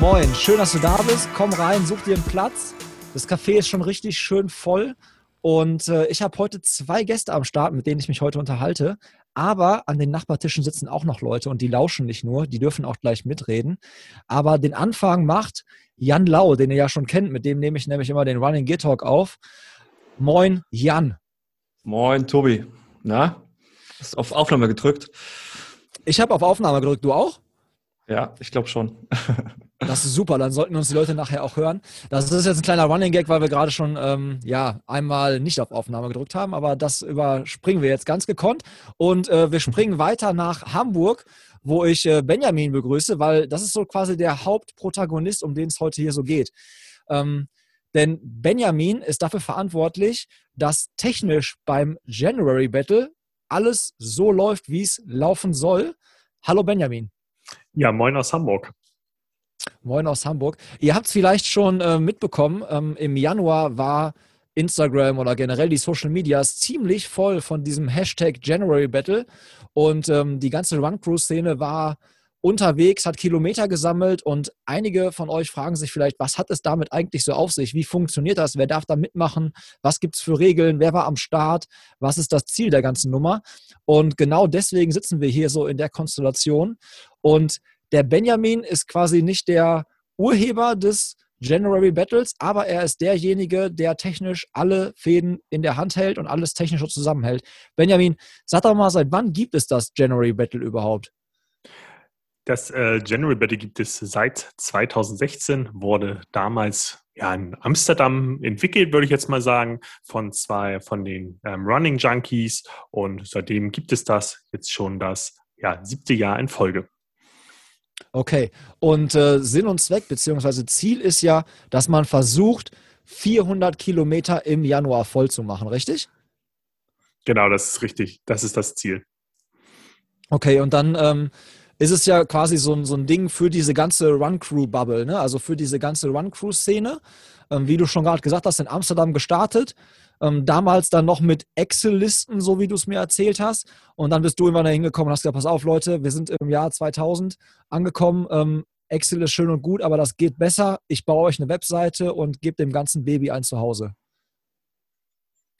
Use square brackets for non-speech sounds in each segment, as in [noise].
Moin, schön, dass du da bist. Komm rein, such dir einen Platz. Das Café ist schon richtig schön voll. Und äh, ich habe heute zwei Gäste am Start, mit denen ich mich heute unterhalte. Aber an den Nachbartischen sitzen auch noch Leute und die lauschen nicht nur, die dürfen auch gleich mitreden. Aber den Anfang macht Jan Lau, den ihr ja schon kennt, mit dem nehme ich nämlich immer den Running Gear Talk auf. Moin, Jan. Moin, Tobi. Na, hast auf Aufnahme gedrückt? Ich habe auf Aufnahme gedrückt, du auch? Ja, ich glaube schon. [laughs] Das ist super, dann sollten uns die Leute nachher auch hören. Das ist jetzt ein kleiner Running Gag, weil wir gerade schon ähm, ja, einmal nicht auf Aufnahme gedrückt haben, aber das überspringen wir jetzt ganz gekonnt. Und äh, wir springen [laughs] weiter nach Hamburg, wo ich äh, Benjamin begrüße, weil das ist so quasi der Hauptprotagonist, um den es heute hier so geht. Ähm, denn Benjamin ist dafür verantwortlich, dass technisch beim January Battle alles so läuft, wie es laufen soll. Hallo Benjamin. Ja, moin aus Hamburg. Moin aus Hamburg. Ihr habt es vielleicht schon äh, mitbekommen, ähm, im Januar war Instagram oder generell die Social Medias ziemlich voll von diesem Hashtag January Battle und ähm, die ganze Run-Crew-Szene war unterwegs, hat Kilometer gesammelt und einige von euch fragen sich vielleicht, was hat es damit eigentlich so auf sich? Wie funktioniert das? Wer darf da mitmachen? Was gibt es für Regeln? Wer war am Start? Was ist das Ziel der ganzen Nummer? Und genau deswegen sitzen wir hier so in der Konstellation und der Benjamin ist quasi nicht der Urheber des January Battles, aber er ist derjenige, der technisch alle Fäden in der Hand hält und alles technisch zusammenhält. Benjamin, sag doch mal, seit wann gibt es das January Battle überhaupt? Das äh, January Battle gibt es seit 2016, wurde damals ja, in Amsterdam entwickelt, würde ich jetzt mal sagen, von zwei von den ähm, Running Junkies und seitdem gibt es das jetzt schon das ja, siebte Jahr in Folge. Okay. Und äh, Sinn und Zweck beziehungsweise Ziel ist ja, dass man versucht, 400 Kilometer im Januar voll zu machen, richtig? Genau, das ist richtig. Das ist das Ziel. Okay, und dann ähm, ist es ja quasi so, so ein Ding für diese ganze Run-Crew-Bubble, ne? also für diese ganze Run-Crew-Szene. Ähm, wie du schon gerade gesagt hast, in Amsterdam gestartet. Ähm, damals dann noch mit Excel-Listen, so wie du es mir erzählt hast. Und dann bist du irgendwann da hingekommen und hast gesagt, pass auf Leute, wir sind im Jahr 2000 angekommen. Ähm, Excel ist schön und gut, aber das geht besser. Ich baue euch eine Webseite und gebe dem ganzen Baby ein Zuhause.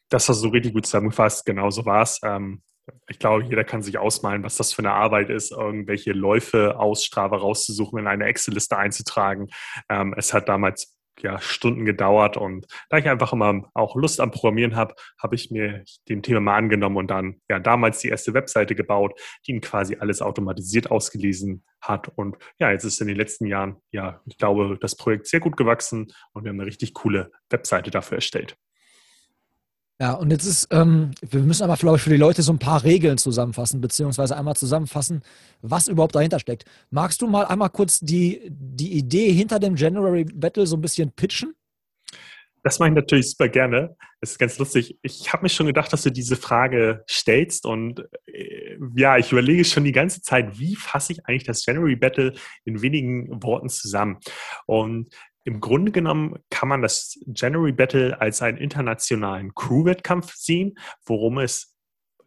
Das hast du richtig gut zusammengefasst. Genau so war es. Ähm, ich glaube, jeder kann sich ausmalen, was das für eine Arbeit ist, irgendwelche Läufe aus Strava rauszusuchen, in eine Excel-Liste einzutragen. Ähm, es hat damals ja, Stunden gedauert. Und da ich einfach immer auch Lust am Programmieren habe, habe ich mir dem Thema mal angenommen und dann ja damals die erste Webseite gebaut, die ihn quasi alles automatisiert ausgelesen hat. Und ja, jetzt ist in den letzten Jahren, ja, ich glaube, das Projekt sehr gut gewachsen und wir haben eine richtig coole Webseite dafür erstellt. Ja, und jetzt ist, ähm, wir müssen aber, glaube ich, für die Leute so ein paar Regeln zusammenfassen, beziehungsweise einmal zusammenfassen, was überhaupt dahinter steckt. Magst du mal einmal kurz die, die Idee hinter dem January Battle so ein bisschen pitchen? Das mache ich natürlich super gerne. Es ist ganz lustig. Ich habe mir schon gedacht, dass du diese Frage stellst und äh, ja, ich überlege schon die ganze Zeit, wie fasse ich eigentlich das January Battle in wenigen Worten zusammen? Und im Grunde genommen kann man das January Battle als einen internationalen Crew-Wettkampf sehen, worum es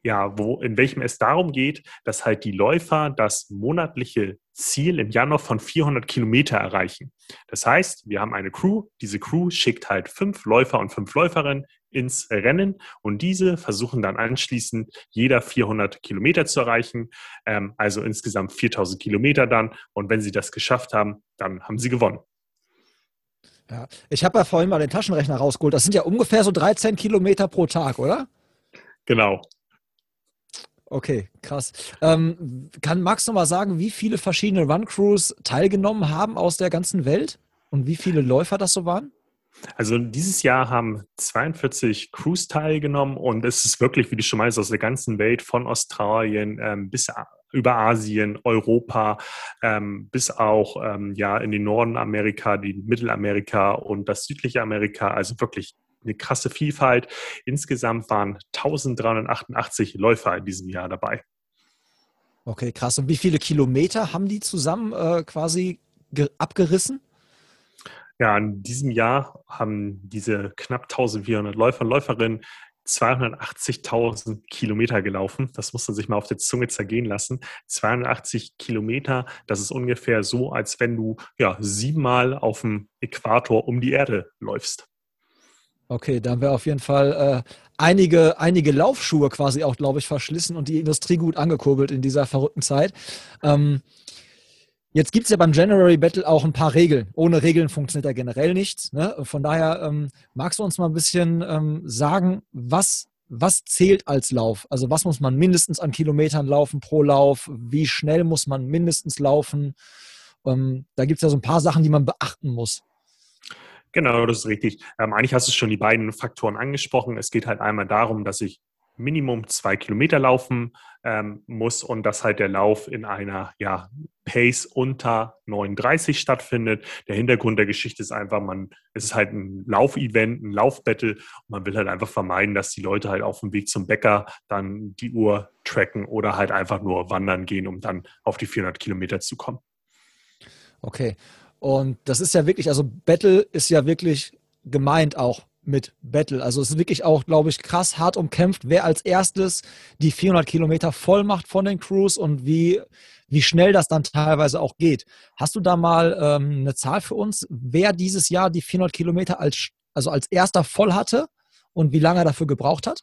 ja, wo, in welchem es darum geht, dass halt die Läufer das monatliche Ziel im Januar von 400 Kilometer erreichen. Das heißt, wir haben eine Crew. Diese Crew schickt halt fünf Läufer und fünf Läuferinnen ins Rennen und diese versuchen dann anschließend jeder 400 Kilometer zu erreichen, ähm, also insgesamt 4000 Kilometer dann. Und wenn sie das geschafft haben, dann haben sie gewonnen. Ja. Ich habe ja vorhin mal den Taschenrechner rausgeholt. Das sind ja ungefähr so 13 Kilometer pro Tag, oder? Genau. Okay, krass. Ähm, kann Max noch mal sagen, wie viele verschiedene Run-Crews teilgenommen haben aus der ganzen Welt und wie viele Läufer das so waren? Also dieses Jahr haben 42 Crews teilgenommen und es ist wirklich, wie du schon meinst, aus der ganzen Welt, von Australien ähm, bis über Asien, Europa, ähm, bis auch ähm, ja in den Norden Amerika, die Mittelamerika und das südliche Amerika. Also wirklich eine krasse Vielfalt. Insgesamt waren 1388 Läufer in diesem Jahr dabei. Okay, krass. Und wie viele Kilometer haben die zusammen äh, quasi abgerissen? Ja, in diesem Jahr haben diese knapp 1400 Läufer und Läuferinnen 280.000 Kilometer gelaufen. Das muss man sich mal auf der Zunge zergehen lassen. 280 Kilometer, das ist ungefähr so, als wenn du ja siebenmal auf dem Äquator um die Erde läufst. Okay, da haben wir auf jeden Fall äh, einige, einige Laufschuhe quasi auch, glaube ich, verschlissen und die Industrie gut angekurbelt in dieser verrückten Zeit. Ähm, Jetzt gibt es ja beim January Battle auch ein paar Regeln. Ohne Regeln funktioniert ja generell nichts. Ne? Von daher ähm, magst du uns mal ein bisschen ähm, sagen, was, was zählt als Lauf? Also was muss man mindestens an Kilometern laufen pro Lauf? Wie schnell muss man mindestens laufen? Ähm, da gibt es ja so ein paar Sachen, die man beachten muss. Genau, das ist richtig. Ähm, eigentlich hast du schon die beiden Faktoren angesprochen. Es geht halt einmal darum, dass ich Minimum zwei Kilometer laufen ähm, muss und dass halt der Lauf in einer ja, Pace unter 39 stattfindet. Der Hintergrund der Geschichte ist einfach, man, es ist halt ein Laufevent, ein Laufbattle und man will halt einfach vermeiden, dass die Leute halt auf dem Weg zum Bäcker dann die Uhr tracken oder halt einfach nur wandern gehen, um dann auf die 400 Kilometer zu kommen. Okay. Und das ist ja wirklich, also Battle ist ja wirklich gemeint auch mit Battle. Also es ist wirklich auch, glaube ich, krass hart umkämpft, wer als erstes die 400 Kilometer voll macht von den Crews und wie, wie schnell das dann teilweise auch geht. Hast du da mal ähm, eine Zahl für uns, wer dieses Jahr die 400 Kilometer als, also als erster voll hatte und wie lange er dafür gebraucht hat?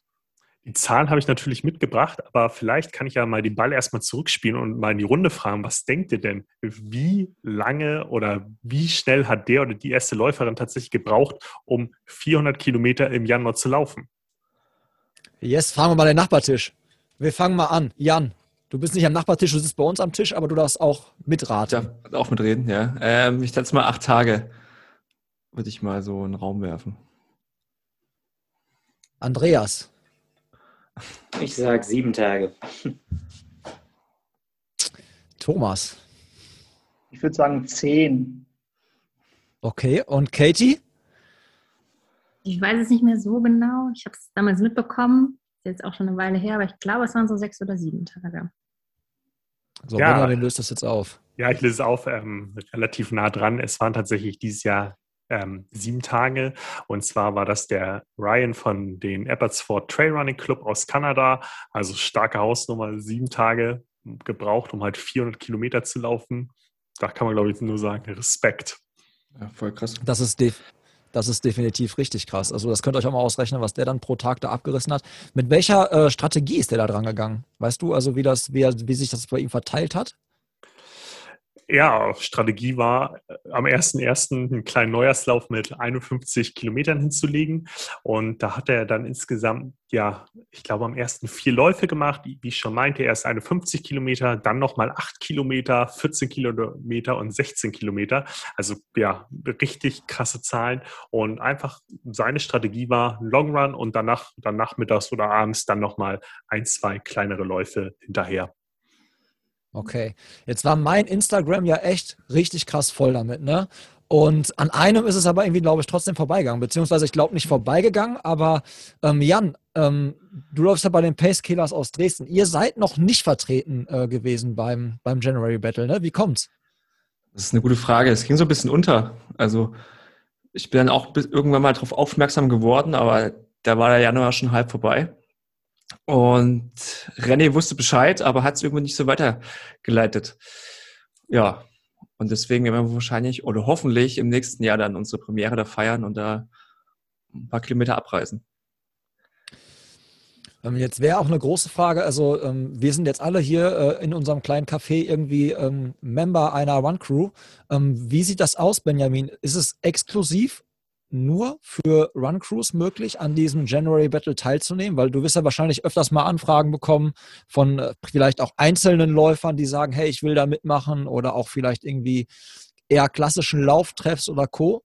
Die Zahlen habe ich natürlich mitgebracht, aber vielleicht kann ich ja mal den Ball erstmal zurückspielen und mal in die Runde fragen, was denkt ihr denn? Wie lange oder wie schnell hat der oder die erste Läuferin tatsächlich gebraucht, um 400 Kilometer im Januar zu laufen? Jetzt fragen wir mal den Nachbartisch. Wir fangen mal an. Jan, du bist nicht am Nachbartisch, du sitzt bei uns am Tisch, aber du darfst auch mitraten. Ich darf auch mitreden, ja. Ähm, ich schätze mal acht Tage, würde ich mal so in den Raum werfen. Andreas. Ich sage sieben Tage. Thomas. Ich würde sagen zehn. Okay, und Katie? Ich weiß es nicht mehr so genau. Ich habe es damals mitbekommen. Ist jetzt auch schon eine Weile her, aber ich glaube, es waren so sechs oder sieben Tage. So, ja. Benjamin löst das jetzt auf. Ja, ich löse es auf, ähm, relativ nah dran. Es waren tatsächlich dieses Jahr ähm, sieben Tage. Und zwar war das der Ryan von den Abbotsford Trailrunning Club aus Kanada. Also starke Hausnummer, sieben Tage gebraucht, um halt 400 Kilometer zu laufen. Da kann man, glaube ich, nur sagen, Respekt. Ja, voll krass. Das ist, das ist definitiv richtig krass. Also das könnt ihr euch auch mal ausrechnen, was der dann pro Tag da abgerissen hat. Mit welcher äh, Strategie ist der da dran gegangen? Weißt du also, wie, das, wie, wie sich das bei ihm verteilt hat? Ja, Strategie war, äh, am 1.1. einen kleinen Neujahrslauf mit 51 Kilometern hinzulegen. Und da hat er dann insgesamt, ja, ich glaube, am ersten vier Läufe gemacht. Wie ich schon meinte, erst 51 Kilometer, dann nochmal 8 Kilometer, 14 Kilometer und 16 Kilometer. Also ja, richtig krasse Zahlen. Und einfach seine Strategie war Long Run und danach, dann nachmittags oder abends dann nochmal ein, zwei kleinere Läufe hinterher. Okay. Jetzt war mein Instagram ja echt richtig krass voll damit, ne? Und an einem ist es aber irgendwie, glaube ich, trotzdem vorbeigegangen. Beziehungsweise ich glaube nicht vorbeigegangen, aber ähm, Jan, ähm, du läufst ja bei den Pace Killers aus Dresden. Ihr seid noch nicht vertreten äh, gewesen beim, beim January Battle, ne? Wie kommt's? Das ist eine gute Frage. Es ging so ein bisschen unter. Also ich bin dann auch irgendwann mal darauf aufmerksam geworden, aber da war der Januar schon halb vorbei. Und René wusste Bescheid, aber hat es irgendwie nicht so weitergeleitet. Ja, und deswegen werden wir wahrscheinlich oder hoffentlich im nächsten Jahr dann unsere Premiere da feiern und da ein paar Kilometer abreisen. Ähm, jetzt wäre auch eine große Frage, also ähm, wir sind jetzt alle hier äh, in unserem kleinen Café irgendwie ähm, Member einer One Crew. Wie sieht das aus, Benjamin? Ist es exklusiv nur für Run Crews möglich, an diesem January Battle teilzunehmen? Weil du wirst ja wahrscheinlich öfters mal Anfragen bekommen von äh, vielleicht auch einzelnen Läufern, die sagen, hey, ich will da mitmachen oder auch vielleicht irgendwie eher klassischen Lauftreffs oder Co.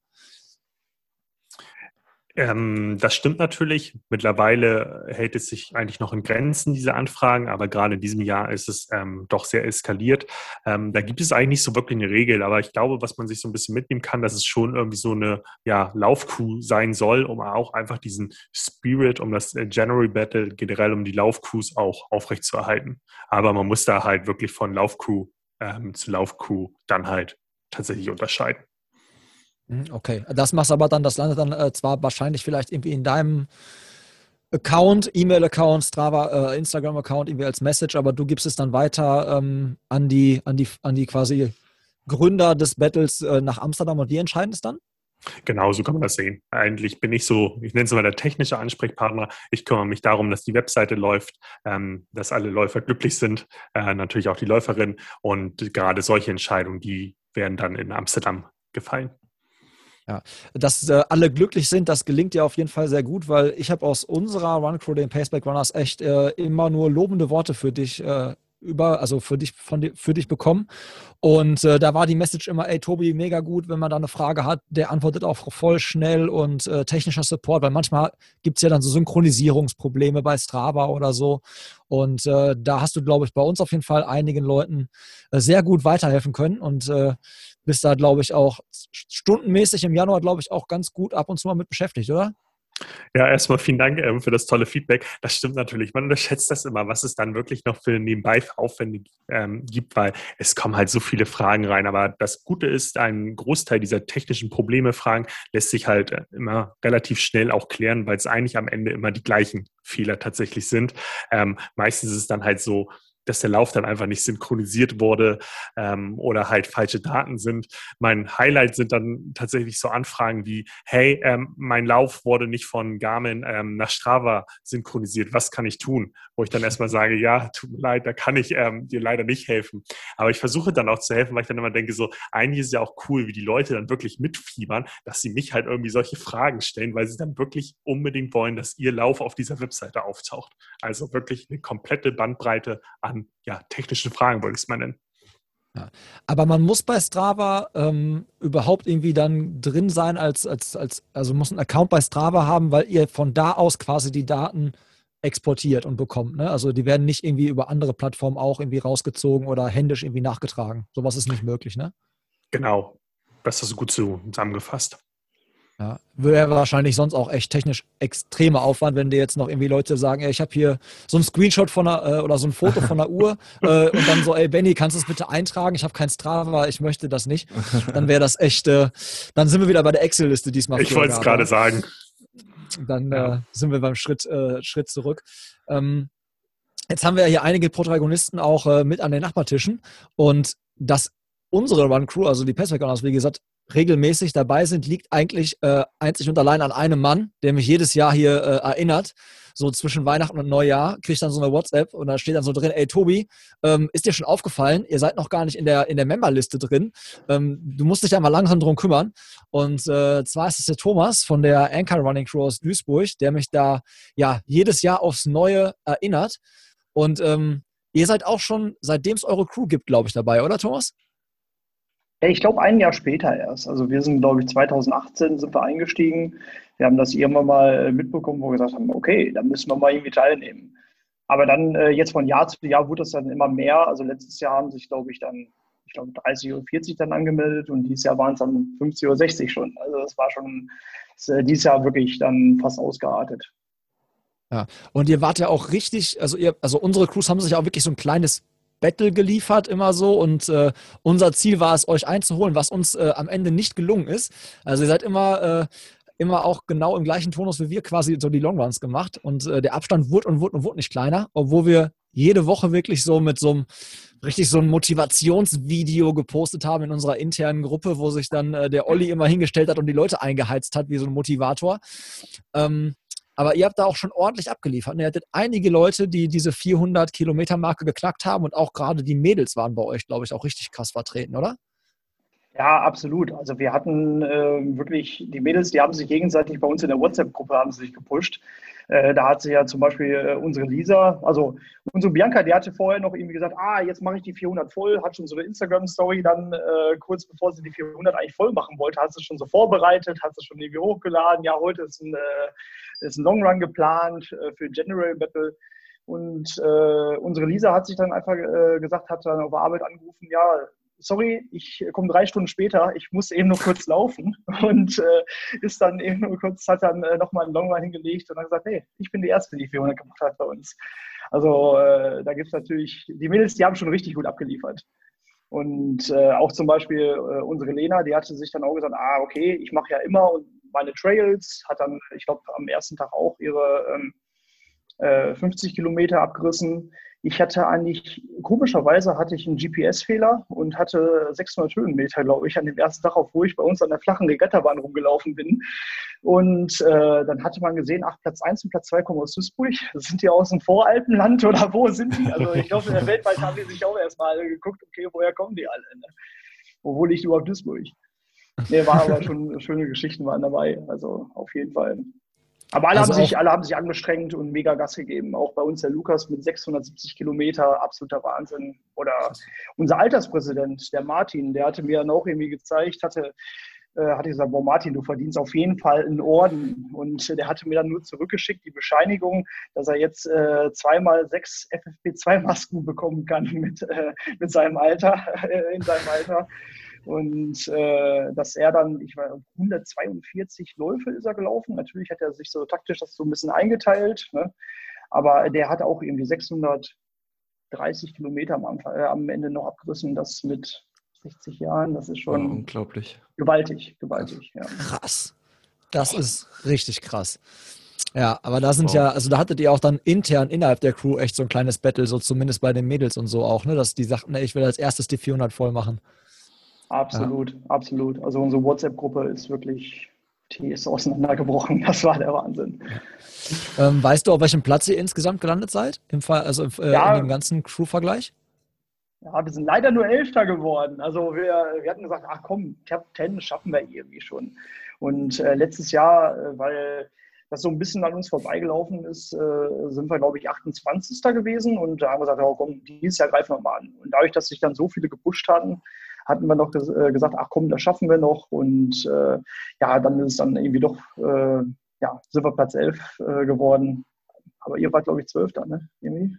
Ähm, das stimmt natürlich. Mittlerweile hält es sich eigentlich noch in Grenzen, diese Anfragen, aber gerade in diesem Jahr ist es ähm, doch sehr eskaliert. Ähm, da gibt es eigentlich nicht so wirklich eine Regel, aber ich glaube, was man sich so ein bisschen mitnehmen kann, dass es schon irgendwie so eine ja, Laufcrew sein soll, um auch einfach diesen Spirit, um das äh, January Battle, generell um die Laufcrews auch aufrechtzuerhalten. Aber man muss da halt wirklich von Laufcrew ähm, zu Laufcrew dann halt tatsächlich unterscheiden. Hm, okay, das machst aber dann, das landet dann äh, zwar wahrscheinlich vielleicht irgendwie in deinem Account, E-Mail-Account, Strava, äh, Instagram-Account irgendwie als Message, aber du gibst es dann weiter ähm, an die, an die, an die quasi Gründer des Battles äh, nach Amsterdam und die entscheiden es dann? Genau, so kann man das sehen. Eigentlich bin ich so, ich nenne es mal der technische Ansprechpartner. Ich kümmere mich darum, dass die Webseite läuft, ähm, dass alle Läufer glücklich sind, äh, natürlich auch die Läuferin. Und gerade solche Entscheidungen, die werden dann in Amsterdam gefallen. Ja, dass äh, alle glücklich sind, das gelingt ja auf jeden Fall sehr gut, weil ich habe aus unserer Run Crew, den Paceback Runners, echt äh, immer nur lobende Worte für dich äh, über, also für dich, von, für dich bekommen. Und äh, da war die Message immer, ey Tobi, mega gut, wenn man da eine Frage hat, der antwortet auch voll schnell und äh, technischer Support, weil manchmal gibt es ja dann so Synchronisierungsprobleme bei Strava oder so. Und äh, da hast du, glaube ich, bei uns auf jeden Fall einigen Leuten äh, sehr gut weiterhelfen können und äh, bist da, glaube ich, auch stundenmäßig im Januar, glaube ich, auch ganz gut ab und zu mal mit beschäftigt, oder? Ja, erstmal vielen Dank ähm, für das tolle Feedback. Das stimmt natürlich. Man unterschätzt das immer, was es dann wirklich noch für nebenbei Aufwände ähm, gibt, weil es kommen halt so viele Fragen rein. Aber das Gute ist, ein Großteil dieser technischen Probleme, Fragen, lässt sich halt äh, immer relativ schnell auch klären, weil es eigentlich am Ende immer die gleichen Fehler tatsächlich sind. Ähm, meistens ist es dann halt so, dass der Lauf dann einfach nicht synchronisiert wurde ähm, oder halt falsche Daten sind. Mein Highlight sind dann tatsächlich so Anfragen wie, hey, ähm, mein Lauf wurde nicht von Garmin ähm, nach Strava synchronisiert, was kann ich tun? Wo ich dann [laughs] erstmal sage, ja, tut mir leid, da kann ich ähm, dir leider nicht helfen. Aber ich versuche dann auch zu helfen, weil ich dann immer denke, so, eigentlich ist es ja auch cool, wie die Leute dann wirklich mitfiebern, dass sie mich halt irgendwie solche Fragen stellen, weil sie dann wirklich unbedingt wollen, dass ihr Lauf auf dieser Webseite auftaucht. Also wirklich eine komplette Bandbreite an an ja, technischen Fragen, wollte ich es mal nennen. Ja. Aber man muss bei Strava ähm, überhaupt irgendwie dann drin sein, als, als, als, also muss einen Account bei Strava haben, weil ihr von da aus quasi die Daten exportiert und bekommt. Ne? Also die werden nicht irgendwie über andere Plattformen auch irgendwie rausgezogen oder händisch irgendwie nachgetragen. Sowas ist nicht möglich, ne? Genau. Das ist gut zusammengefasst. Ja, wäre wahrscheinlich sonst auch echt technisch extremer Aufwand, wenn dir jetzt noch irgendwie Leute sagen, ey, ich habe hier so ein Screenshot von einer, äh, oder so ein Foto von einer Uhr [laughs] äh, und dann so, ey Benny, kannst du es bitte eintragen? Ich habe kein Strava, ich möchte das nicht. Dann wäre das echt, äh, dann sind wir wieder bei der Excel-Liste diesmal. Ich wollte es gerade sagen. Dann ja. Äh, sind wir beim Schritt, äh, Schritt zurück. Ähm, jetzt haben wir hier einige Protagonisten auch mit an den Nachbartischen und das unsere Run Crew, also die Passback wie gesagt, regelmäßig dabei sind, liegt eigentlich äh, einzig und allein an einem Mann, der mich jedes Jahr hier äh, erinnert. So zwischen Weihnachten und Neujahr kriege ich dann so eine WhatsApp und da steht dann so drin, ey Tobi, ähm, ist dir schon aufgefallen, ihr seid noch gar nicht in der, in der Memberliste drin. Ähm, du musst dich da mal langsam drum kümmern. Und äh, zwar ist es der Thomas von der Anchor Running aus Duisburg, der mich da ja jedes Jahr aufs Neue erinnert. Und ähm, ihr seid auch schon, seitdem es eure Crew gibt, glaube ich, dabei, oder Thomas? Ich glaube ein Jahr später erst. Also wir sind, glaube ich, 2018 sind wir eingestiegen. Wir haben das irgendwann mal äh, mitbekommen, wo wir gesagt haben, okay, da müssen wir mal irgendwie teilnehmen. Aber dann äh, jetzt von Jahr zu Jahr wurde es dann immer mehr. Also letztes Jahr haben sich, glaube ich, dann, ich glaube, 30 oder 40 dann angemeldet und dieses Jahr waren es dann 50 oder 60 schon. Also das war schon das, äh, dieses Jahr wirklich dann fast ausgeartet. Ja, und ihr wart ja auch richtig, also ihr, also unsere Crews haben sich auch wirklich so ein kleines Battle geliefert, immer so. Und äh, unser Ziel war es, euch einzuholen, was uns äh, am Ende nicht gelungen ist. Also ihr seid immer, äh, immer auch genau im gleichen Tonus wie wir quasi so die Longruns gemacht. Und äh, der Abstand wurde und wurde und wurde nicht kleiner, obwohl wir jede Woche wirklich so mit so einem richtig so ein Motivationsvideo gepostet haben in unserer internen Gruppe, wo sich dann äh, der Olli immer hingestellt hat und die Leute eingeheizt hat wie so ein Motivator. Ähm, aber ihr habt da auch schon ordentlich abgeliefert. Ihr hattet einige Leute, die diese 400 Kilometer Marke geknackt haben und auch gerade die Mädels waren bei euch, glaube ich, auch richtig krass vertreten, oder? Ja, absolut. Also wir hatten äh, wirklich, die Mädels, die haben sich gegenseitig bei uns in der WhatsApp-Gruppe haben sich gepusht. Äh, da hat sich ja zum Beispiel äh, unsere Lisa, also unsere Bianca, die hatte vorher noch irgendwie gesagt, ah, jetzt mache ich die 400 voll, hat schon so eine Instagram-Story dann äh, kurz bevor sie die 400 eigentlich voll machen wollte, hat sie schon so vorbereitet, hat sie schon irgendwie hochgeladen. Ja, heute ist ein, äh, ist ein Long Run geplant äh, für General Battle. Und äh, unsere Lisa hat sich dann einfach gesagt, hat dann auf Arbeit angerufen, ja, sorry, ich komme drei Stunden später, ich muss eben nur kurz laufen [laughs] und äh, ist dann eben nur kurz, hat dann äh, nochmal einen Longrun hingelegt und dann gesagt, hey, ich bin die Erste, die 400 gemacht hat bei uns. Also äh, da gibt es natürlich, die Mädels, die haben schon richtig gut abgeliefert. Und äh, auch zum Beispiel äh, unsere Lena, die hatte sich dann auch gesagt, ah, okay, ich mache ja immer meine Trails, hat dann, ich glaube, am ersten Tag auch ihre ähm, 50 äh, Kilometer abgerissen ich hatte eigentlich, komischerweise hatte ich einen GPS-Fehler und hatte 600 Höhenmeter, glaube ich, an dem ersten Tag, obwohl ich bei uns an der flachen Regattabahn rumgelaufen bin. Und äh, dann hatte man gesehen, ach, Platz 1 und Platz 2 kommen aus Duisburg. Sind die aus dem Voralpenland oder wo sind die? Also ich glaube, in der Weltweit haben die sich auch erstmal geguckt, okay, woher kommen die alle? Ne? Wo liegt überhaupt Duisburg? Nee, war aber schon schöne Geschichten waren dabei. Also auf jeden Fall. Aber alle, also haben sich, alle haben sich angestrengt und mega Gas gegeben. Auch bei uns der Lukas mit 670 Kilometer, absoluter Wahnsinn. Oder unser Alterspräsident, der Martin, der hatte mir dann auch irgendwie gezeigt, hatte, äh, hatte gesagt, boah Martin, du verdienst auf jeden Fall einen Orden. Und der hatte mir dann nur zurückgeschickt die Bescheinigung, dass er jetzt äh, zweimal sechs FFP2-Masken bekommen kann mit, äh, mit seinem Alter, [laughs] äh, in seinem Alter. Und äh, dass er dann, ich war 142 Läufe ist er gelaufen. Natürlich hat er sich so taktisch das so ein bisschen eingeteilt. Ne? Aber der hat auch irgendwie 630 Kilometer am, Anfang, äh, am Ende noch abgerissen. Das mit 60 Jahren, das ist schon ja, unglaublich. Gewaltig, gewaltig. Ja. Krass. Das ist richtig krass. Ja, aber da sind wow. ja, also da hattet ihr auch dann intern innerhalb der Crew echt so ein kleines Battle, so zumindest bei den Mädels und so auch, ne, dass die sagten, ey, ich will als erstes die 400 voll machen. Absolut, ja. absolut. Also unsere WhatsApp-Gruppe ist wirklich, die ist auseinandergebrochen. Das war der Wahnsinn. Ähm, weißt du, auf welchem Platz ihr insgesamt gelandet seid? Im Fall, also äh, ja. in dem ganzen Crew-Vergleich? Ja, wir sind leider nur Elfter geworden. Also wir, wir hatten gesagt, ach komm, Top Ten schaffen wir irgendwie schon. Und äh, letztes Jahr, äh, weil das so ein bisschen an uns vorbeigelaufen ist, äh, sind wir, glaube ich, 28. gewesen. Und da haben wir gesagt, oh, komm, dieses Jahr greifen wir mal an. Und dadurch, dass sich dann so viele gepusht hatten, hatten wir noch ges äh, gesagt, ach komm, das schaffen wir noch. Und äh, ja, dann ist es dann irgendwie doch, äh, ja, sind wir Platz 11 äh, geworden. Aber ihr wart, glaube ich, Zwölfter, ne? Irgendwie?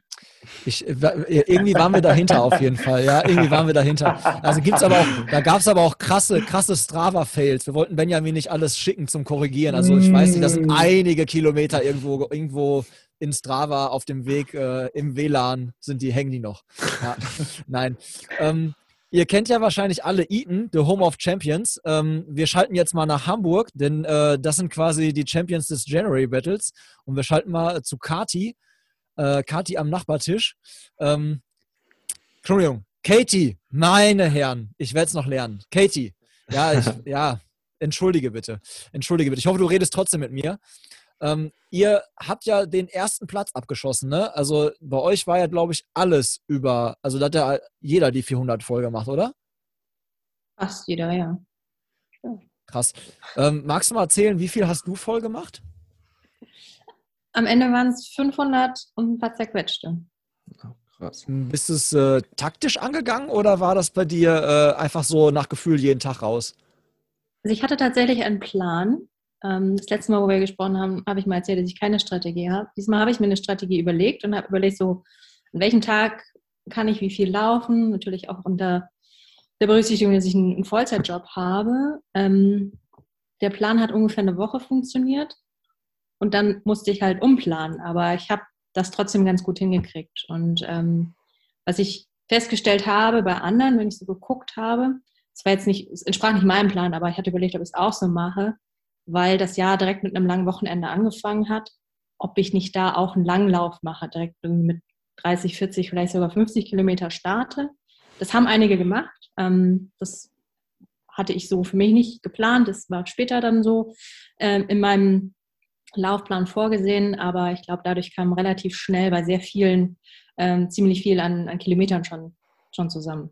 Ich, irgendwie waren wir dahinter auf jeden Fall, ja, irgendwie waren wir dahinter. Also gibt's aber auch, da gab es aber auch krasse, krasse Strava-Fails. Wir wollten Benjamin nicht alles schicken zum Korrigieren. Also ich weiß nicht, das sind mm. einige Kilometer irgendwo, irgendwo in Strava auf dem Weg äh, im WLAN sind die, hängen die noch. Ja. [laughs] Nein. Ähm, Ihr kennt ja wahrscheinlich alle Eaton, the Home of Champions. Ähm, wir schalten jetzt mal nach Hamburg, denn äh, das sind quasi die Champions des January Battles. Und wir schalten mal zu Kati. Äh, Kati am Nachbartisch. Ähm, Entschuldigung, Katie, meine Herren, ich werde es noch lernen. Katie, ja, ich, [laughs] ja, entschuldige bitte. Entschuldige bitte. Ich hoffe, du redest trotzdem mit mir. Ähm, ihr habt ja den ersten Platz abgeschossen, ne? Also bei euch war ja, glaube ich, alles über, also da hat ja jeder die 400 voll gemacht, oder? Fast jeder, ja. ja. Krass. Ähm, magst du mal erzählen, wie viel hast du voll gemacht? Am Ende waren es 500 und ein paar zerquetschte. krass. Bist du es äh, taktisch angegangen oder war das bei dir äh, einfach so nach Gefühl jeden Tag raus? Also ich hatte tatsächlich einen Plan. Ähm, das letzte Mal, wo wir gesprochen haben, habe ich mal erzählt, dass ich keine Strategie habe. Diesmal habe ich mir eine Strategie überlegt und habe überlegt, so, an welchem Tag kann ich wie viel laufen? Natürlich auch unter der Berücksichtigung, dass ich einen Vollzeitjob habe. Ähm, der Plan hat ungefähr eine Woche funktioniert und dann musste ich halt umplanen. Aber ich habe das trotzdem ganz gut hingekriegt. Und ähm, was ich festgestellt habe bei anderen, wenn ich so geguckt habe, es war jetzt nicht, es entsprach nicht meinem Plan, aber ich hatte überlegt, ob ich es auch so mache, weil das Jahr direkt mit einem langen Wochenende angefangen hat, ob ich nicht da auch einen Langlauf mache, direkt mit 30, 40, vielleicht sogar 50 Kilometer starte. Das haben einige gemacht. Ähm, das hatte ich so für mich nicht geplant. Das war später dann so ähm, in meinem Laufplan vorgesehen, aber ich glaube, dadurch kam relativ schnell bei sehr vielen ähm, ziemlich viel an, an Kilometern schon, schon zusammen.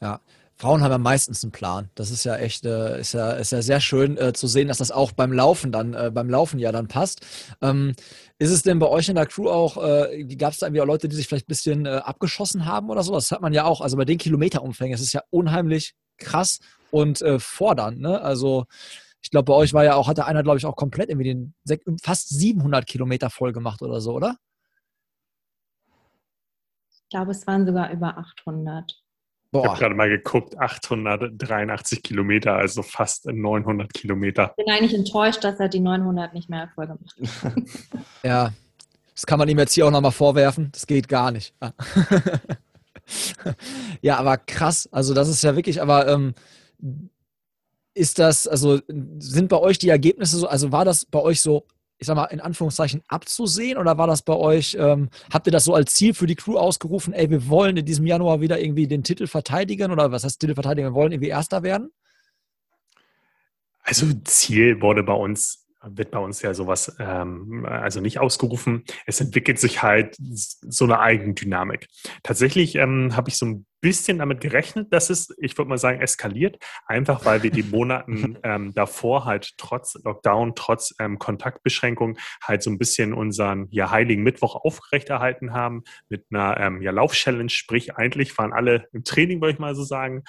Ja, Frauen haben ja meistens einen Plan. Das ist ja echt, äh, ist ja, ist ja sehr schön äh, zu sehen, dass das auch beim Laufen dann, äh, beim Laufen ja dann passt. Ähm, ist es denn bei euch in der Crew auch, äh, gab es da irgendwie auch Leute, die sich vielleicht ein bisschen äh, abgeschossen haben oder so? Das hört man ja auch. Also bei den Kilometerumfängen, es ist ja unheimlich krass und äh, fordernd. Ne? Also ich glaube, bei euch war ja auch, hatte einer, glaube ich, auch komplett irgendwie den fast 700 Kilometer voll gemacht oder so, oder? Ich glaube, es waren sogar über 800. Boah. Ich habe gerade mal geguckt, 883 Kilometer, also fast 900 Kilometer. Ich bin eigentlich enttäuscht, dass er die 900 nicht mehr voll gemacht hat. [laughs] ja, das kann man ihm jetzt hier auch nochmal vorwerfen. Das geht gar nicht. [laughs] ja, aber krass. Also das ist ja wirklich, aber ähm, ist das, also sind bei euch die Ergebnisse so, also war das bei euch so, ich sag mal, in Anführungszeichen abzusehen? Oder war das bei euch, ähm, habt ihr das so als Ziel für die Crew ausgerufen, ey, wir wollen in diesem Januar wieder irgendwie den Titel verteidigen? Oder was heißt Titel verteidigen, wir wollen irgendwie Erster werden? Also Ziel wurde bei uns wird bei uns ja sowas ähm, also nicht ausgerufen. Es entwickelt sich halt so eine Eigendynamik. Tatsächlich ähm, habe ich so ein bisschen damit gerechnet, dass es, ich würde mal sagen, eskaliert, einfach weil wir die Monaten [laughs] ähm, davor halt trotz Lockdown, trotz ähm, Kontaktbeschränkung halt so ein bisschen unseren ja, heiligen Mittwoch aufrechterhalten haben mit einer ähm, ja, Lauf-Challenge, sprich eigentlich waren alle im Training, würde ich mal so sagen.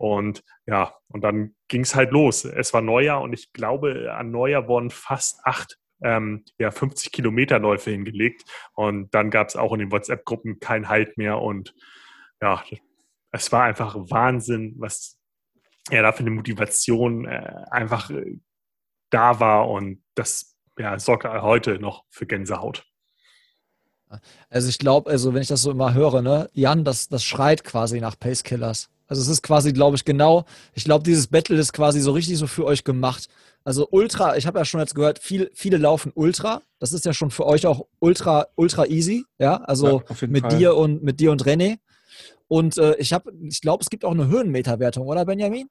Und ja, und dann ging es halt los. Es war Neujahr und ich glaube, an Neujahr wurden fast acht ähm, ja, 50 Kilometer Läufe hingelegt. Und dann gab es auch in den WhatsApp-Gruppen keinen Halt mehr. Und ja, es war einfach Wahnsinn, was ja da für eine Motivation äh, einfach äh, da war. Und das ja, sorgt heute noch für Gänsehaut. Also ich glaube, also wenn ich das so immer höre, ne, Jan, das, das schreit quasi nach Pacekillers. Also es ist quasi, glaube ich, genau, ich glaube, dieses Battle ist quasi so richtig so für euch gemacht. Also Ultra, ich habe ja schon jetzt gehört, viel, viele laufen Ultra. Das ist ja schon für euch auch ultra, ultra easy, ja. Also ja, mit Fall. dir und mit dir und René. Und äh, ich habe, ich glaube, es gibt auch eine Höhenmeterwertung, oder Benjamin?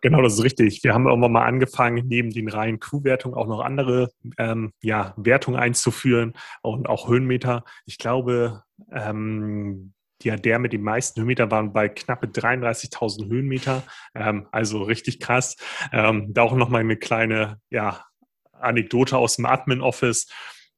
Genau, das ist richtig. Wir haben irgendwann mal angefangen, neben den reinen Crew-Wertungen auch noch andere ähm, ja, Wertungen einzuführen und auch Höhenmeter. Ich glaube, ähm, ja, der mit den meisten Höhenmeter waren bei knappe 33.000 Höhenmeter. Ähm, also richtig krass. Ähm, da auch nochmal eine kleine ja, Anekdote aus dem Admin-Office.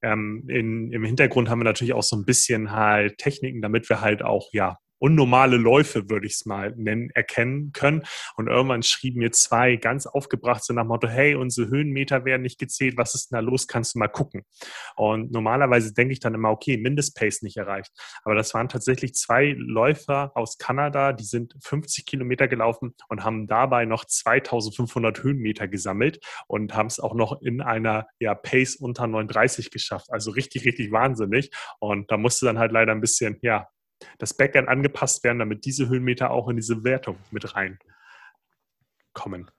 Ähm, in, Im Hintergrund haben wir natürlich auch so ein bisschen halt Techniken, damit wir halt auch ja unnormale Läufe, würde ich es mal nennen, erkennen können. Und irgendwann schrieben mir zwei ganz aufgebracht so nach dem Motto, hey, unsere Höhenmeter werden nicht gezählt, was ist denn da los, kannst du mal gucken. Und normalerweise denke ich dann immer, okay, Mindestpace nicht erreicht. Aber das waren tatsächlich zwei Läufer aus Kanada, die sind 50 Kilometer gelaufen und haben dabei noch 2500 Höhenmeter gesammelt und haben es auch noch in einer ja, Pace unter 39 geschafft. Also richtig, richtig wahnsinnig. Und da musste dann halt leider ein bisschen, ja, das Backend angepasst werden, damit diese Höhenmeter auch in diese Wertung mit reinkommen.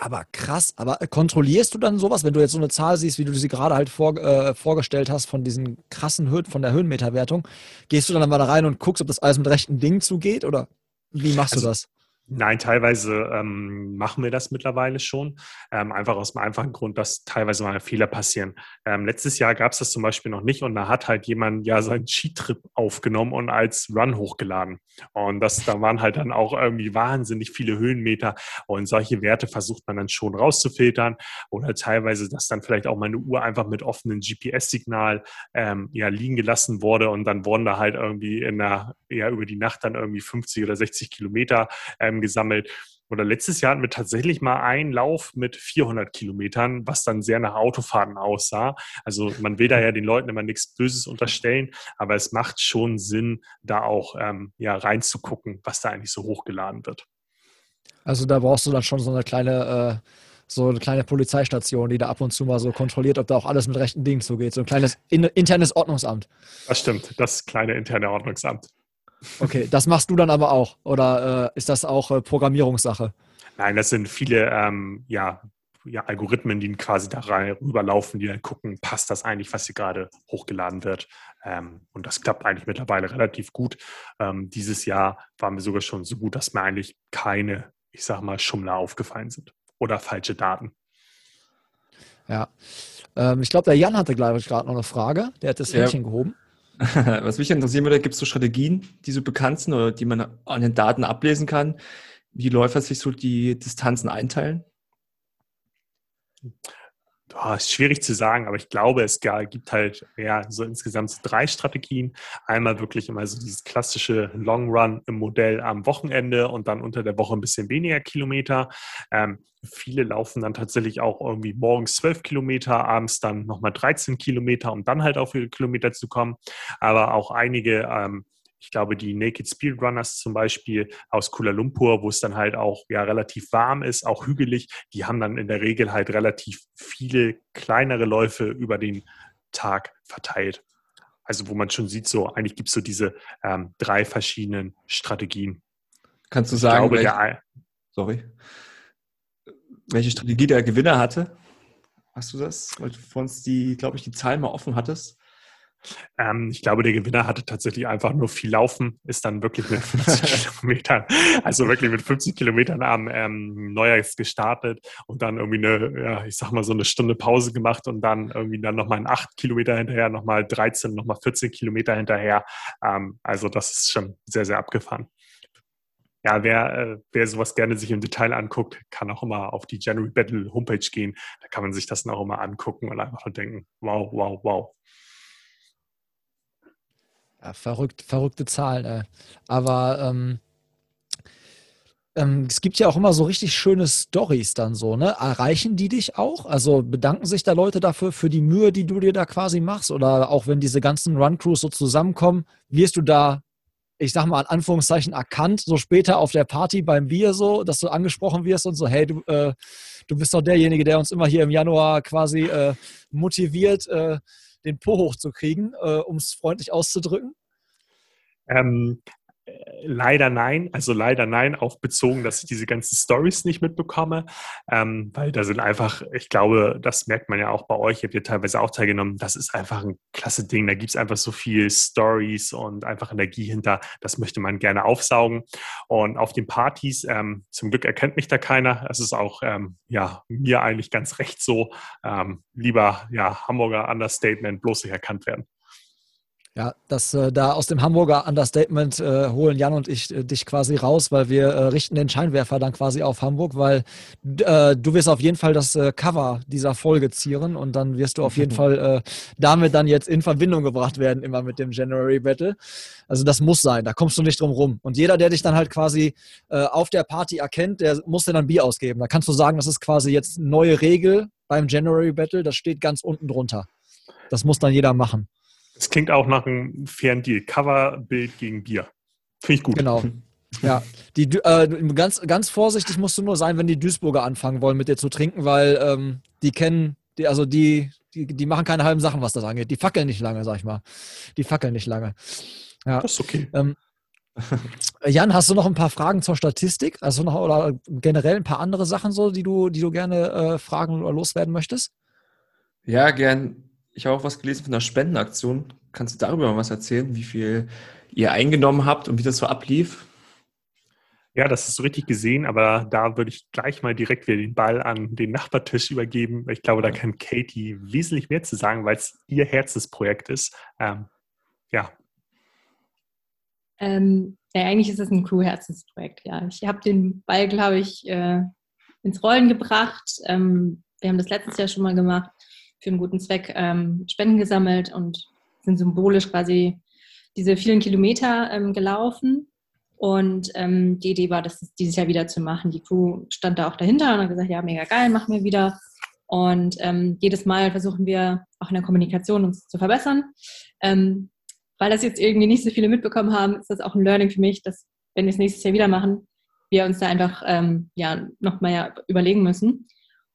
Aber krass, aber kontrollierst du dann sowas, wenn du jetzt so eine Zahl siehst, wie du sie gerade halt vor, äh, vorgestellt hast von diesen krassen Höhen, von der Höhenmeterwertung, gehst du dann mal da rein und guckst, ob das alles mit rechten Dingen zugeht oder wie machst also, du das? Nein, teilweise ähm, machen wir das mittlerweile schon. Ähm, einfach aus dem einfachen Grund, dass teilweise mal Fehler passieren. Ähm, letztes Jahr gab es das zum Beispiel noch nicht und da hat halt jemand ja seinen Cheat-Trip aufgenommen und als Run hochgeladen. Und das, da waren halt dann auch irgendwie wahnsinnig viele Höhenmeter und solche Werte versucht man dann schon rauszufiltern oder teilweise, dass dann vielleicht auch meine Uhr einfach mit offenem GPS-Signal ähm, ja, liegen gelassen wurde und dann wurden da halt irgendwie in der, ja, über die Nacht dann irgendwie 50 oder 60 Kilometer ähm, gesammelt. Oder letztes Jahr hatten wir tatsächlich mal einen Lauf mit 400 Kilometern, was dann sehr nach Autofahrten aussah. Also man will da ja den Leuten immer nichts Böses unterstellen, aber es macht schon Sinn, da auch ähm, ja, reinzugucken, was da eigentlich so hochgeladen wird. Also da brauchst du dann schon so eine kleine, äh, so eine kleine Polizeistation, die da ab und zu mal so kontrolliert, ob da auch alles mit rechten Dingen zugeht. So ein kleines in, internes Ordnungsamt. Das stimmt, das kleine interne Ordnungsamt. Okay, das machst du dann aber auch. Oder äh, ist das auch äh, Programmierungssache? Nein, das sind viele ähm, ja, ja, Algorithmen, die quasi da rüberlaufen, die dann gucken, passt das eigentlich, was hier gerade hochgeladen wird. Ähm, und das klappt eigentlich mittlerweile relativ gut. Ähm, dieses Jahr waren wir sogar schon so gut, dass mir eigentlich keine, ich sag mal, Schummler aufgefallen sind oder falsche Daten. Ja. Ähm, ich glaube, der Jan hatte, glaube ich, gerade noch eine Frage. Der hat das Händchen ja. gehoben. [laughs] Was mich interessieren würde, gibt es so Strategien, die so bekannt sind oder die man an den Daten ablesen kann, wie Läufer sich so die Distanzen einteilen? Oh, ist schwierig zu sagen, aber ich glaube, es gibt halt ja so insgesamt drei Strategien. Einmal wirklich immer so dieses klassische Long Run im Modell am Wochenende und dann unter der Woche ein bisschen weniger Kilometer. Ähm, viele laufen dann tatsächlich auch irgendwie morgens 12 Kilometer, abends dann nochmal 13 Kilometer, um dann halt auf ihre Kilometer zu kommen. Aber auch einige ähm, ich glaube, die Naked Speedrunners zum Beispiel aus Kuala Lumpur, wo es dann halt auch ja relativ warm ist, auch hügelig, die haben dann in der Regel halt relativ viele kleinere Läufe über den Tag verteilt. Also wo man schon sieht, so eigentlich gibt es so diese ähm, drei verschiedenen Strategien. Kannst du sagen, glaube, welche, der, sorry, welche Strategie der Gewinner hatte? Hast du das? Weil du vor uns die, glaube ich, die Zahlen mal offen hattest. Ähm, ich glaube, der Gewinner hatte tatsächlich einfach nur viel Laufen, ist dann wirklich mit [laughs] 50 Kilometern, also wirklich mit 50 Kilometern am ähm, Neujahrs gestartet und dann irgendwie eine, ja, ich sag mal so eine Stunde Pause gemacht und dann irgendwie dann nochmal in 8 Kilometer hinterher, nochmal 13, nochmal 14 Kilometer hinterher. Ähm, also das ist schon sehr, sehr abgefahren. Ja, wer, äh, wer sowas gerne sich im Detail anguckt, kann auch immer auf die January Battle Homepage gehen. Da kann man sich das dann auch immer angucken und einfach nur denken, wow, wow, wow. Ja, verrückt, verrückte Zahlen, ey. Aber ähm, ähm, es gibt ja auch immer so richtig schöne Stories dann so, ne? Erreichen die dich auch? Also bedanken sich da Leute dafür für die Mühe, die du dir da quasi machst? Oder auch wenn diese ganzen Run-Crews so zusammenkommen, wirst du da, ich sag mal in Anführungszeichen, erkannt, so später auf der Party beim Bier so, dass du angesprochen wirst und so, hey, du, äh, du bist doch derjenige, der uns immer hier im Januar quasi äh, motiviert, äh, den Po hochzukriegen, äh, um es freundlich auszudrücken? Ähm, Leider nein, also leider nein, auch bezogen, dass ich diese ganzen Stories nicht mitbekomme, ähm, weil da sind einfach, ich glaube, das merkt man ja auch bei euch, ihr habt ja teilweise auch teilgenommen, das ist einfach ein klasse Ding, da gibt es einfach so viel Stories und einfach Energie hinter, das möchte man gerne aufsaugen. Und auf den Partys, ähm, zum Glück erkennt mich da keiner, es ist auch, ähm, ja, mir eigentlich ganz recht so, ähm, lieber, ja, Hamburger Understatement, bloß nicht erkannt werden. Ja, das äh, da aus dem Hamburger Understatement äh, holen Jan und ich äh, dich quasi raus, weil wir äh, richten den Scheinwerfer dann quasi auf Hamburg, weil äh, du wirst auf jeden Fall das äh, Cover dieser Folge zieren und dann wirst du auf jeden [laughs] Fall damit dann jetzt in Verbindung gebracht werden, immer mit dem January Battle. Also das muss sein, da kommst du nicht drum rum. Und jeder, der dich dann halt quasi auf der Party erkennt, der muss dir dann Bier ausgeben. Da kannst du sagen, das ist quasi jetzt neue Regel beim January Battle, das steht ganz unten drunter. Das muss dann jeder machen. Es klingt auch nach einem fairen Deal. Coverbild gegen Bier. Finde ich gut. Genau. Ja, die, äh, ganz, ganz vorsichtig musst du nur sein, wenn die Duisburger anfangen wollen, mit dir zu trinken, weil ähm, die kennen, die, also die, die, die machen keine halben Sachen, was das angeht. Die fackeln nicht lange, sag ich mal. Die fackeln nicht lange. Ja. Das ist okay. Ähm, Jan, hast du noch ein paar Fragen zur Statistik? Also noch oder generell ein paar andere Sachen so, die du, die du gerne äh, fragen oder loswerden möchtest? Ja, gern ich habe auch was gelesen von der Spendenaktion. Kannst du darüber mal was erzählen, wie viel ihr eingenommen habt und wie das so ablief? Ja, das ist so richtig gesehen, aber da würde ich gleich mal direkt wieder den Ball an den Nachbartisch übergeben. Ich glaube, da kann Katie wesentlich mehr zu sagen, weil es ihr Herzensprojekt ist. Ähm, ja. Ähm, ja, eigentlich ist es ein Crew-Herzensprojekt, ja. Ich habe den Ball, glaube ich, äh, ins Rollen gebracht. Ähm, wir haben das letztes Jahr schon mal gemacht für einen guten Zweck ähm, Spenden gesammelt und sind symbolisch quasi diese vielen Kilometer ähm, gelaufen. Und ähm, die Idee war, das dieses Jahr wieder zu machen. Die Crew stand da auch dahinter und hat gesagt, ja, mega geil, machen wir wieder. Und ähm, jedes Mal versuchen wir auch in der Kommunikation uns zu verbessern. Ähm, weil das jetzt irgendwie nicht so viele mitbekommen haben, ist das auch ein Learning für mich, dass wenn wir es nächstes Jahr wieder machen, wir uns da einfach ähm, ja, noch mal überlegen müssen.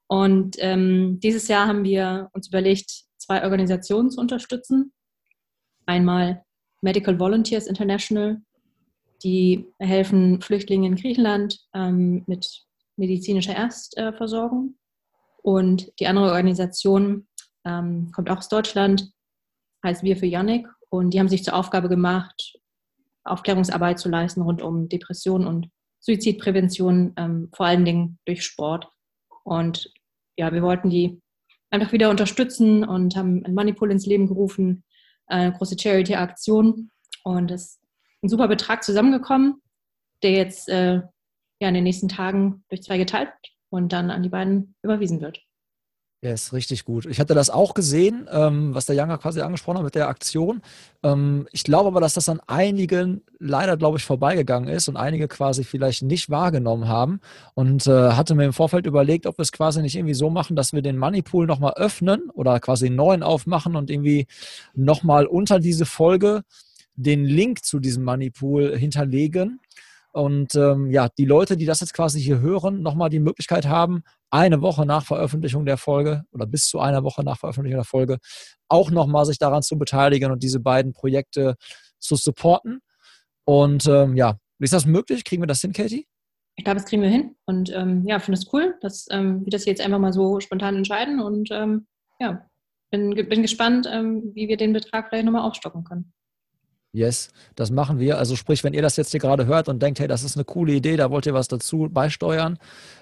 Und ähm, dieses Jahr haben wir uns überlegt, zwei Organisationen zu unterstützen. Einmal Medical Volunteers International, die helfen Flüchtlingen in Griechenland ähm, mit medizinischer Erstversorgung. Und die andere Organisation ähm, kommt auch aus Deutschland, heißt Wir für Yannick. Und die haben sich zur Aufgabe gemacht, Aufklärungsarbeit zu leisten rund um Depression und Suizidprävention, ähm, vor allen Dingen durch Sport. Und ja, wir wollten die einfach wieder unterstützen und haben ein Moneypool ins Leben gerufen, eine große Charity-Aktion. Und es ist ein super Betrag zusammengekommen, der jetzt äh, ja, in den nächsten Tagen durch zwei geteilt und dann an die beiden überwiesen wird. Ja, ist richtig gut. Ich hatte das auch gesehen, ähm, was der Younger quasi angesprochen hat mit der Aktion. Ähm, ich glaube aber, dass das an einigen leider, glaube ich, vorbeigegangen ist und einige quasi vielleicht nicht wahrgenommen haben und äh, hatte mir im Vorfeld überlegt, ob wir es quasi nicht irgendwie so machen, dass wir den Moneypool nochmal öffnen oder quasi einen neuen aufmachen und irgendwie nochmal unter diese Folge den Link zu diesem Moneypool hinterlegen und ähm, ja, die Leute, die das jetzt quasi hier hören, nochmal die Möglichkeit haben, eine Woche nach Veröffentlichung der Folge oder bis zu einer Woche nach Veröffentlichung der Folge auch nochmal sich daran zu beteiligen und diese beiden Projekte zu supporten. Und ähm, ja, ist das möglich? Kriegen wir das hin, Katie? Ich glaube, das kriegen wir hin. Und ähm, ja, finde es cool, dass ähm, wir das jetzt einfach mal so spontan entscheiden. Und ähm, ja, bin, bin gespannt, ähm, wie wir den Betrag vielleicht nochmal aufstocken können. Yes, das machen wir. Also sprich, wenn ihr das jetzt hier gerade hört und denkt, hey, das ist eine coole Idee, da wollt ihr was dazu beisteuern,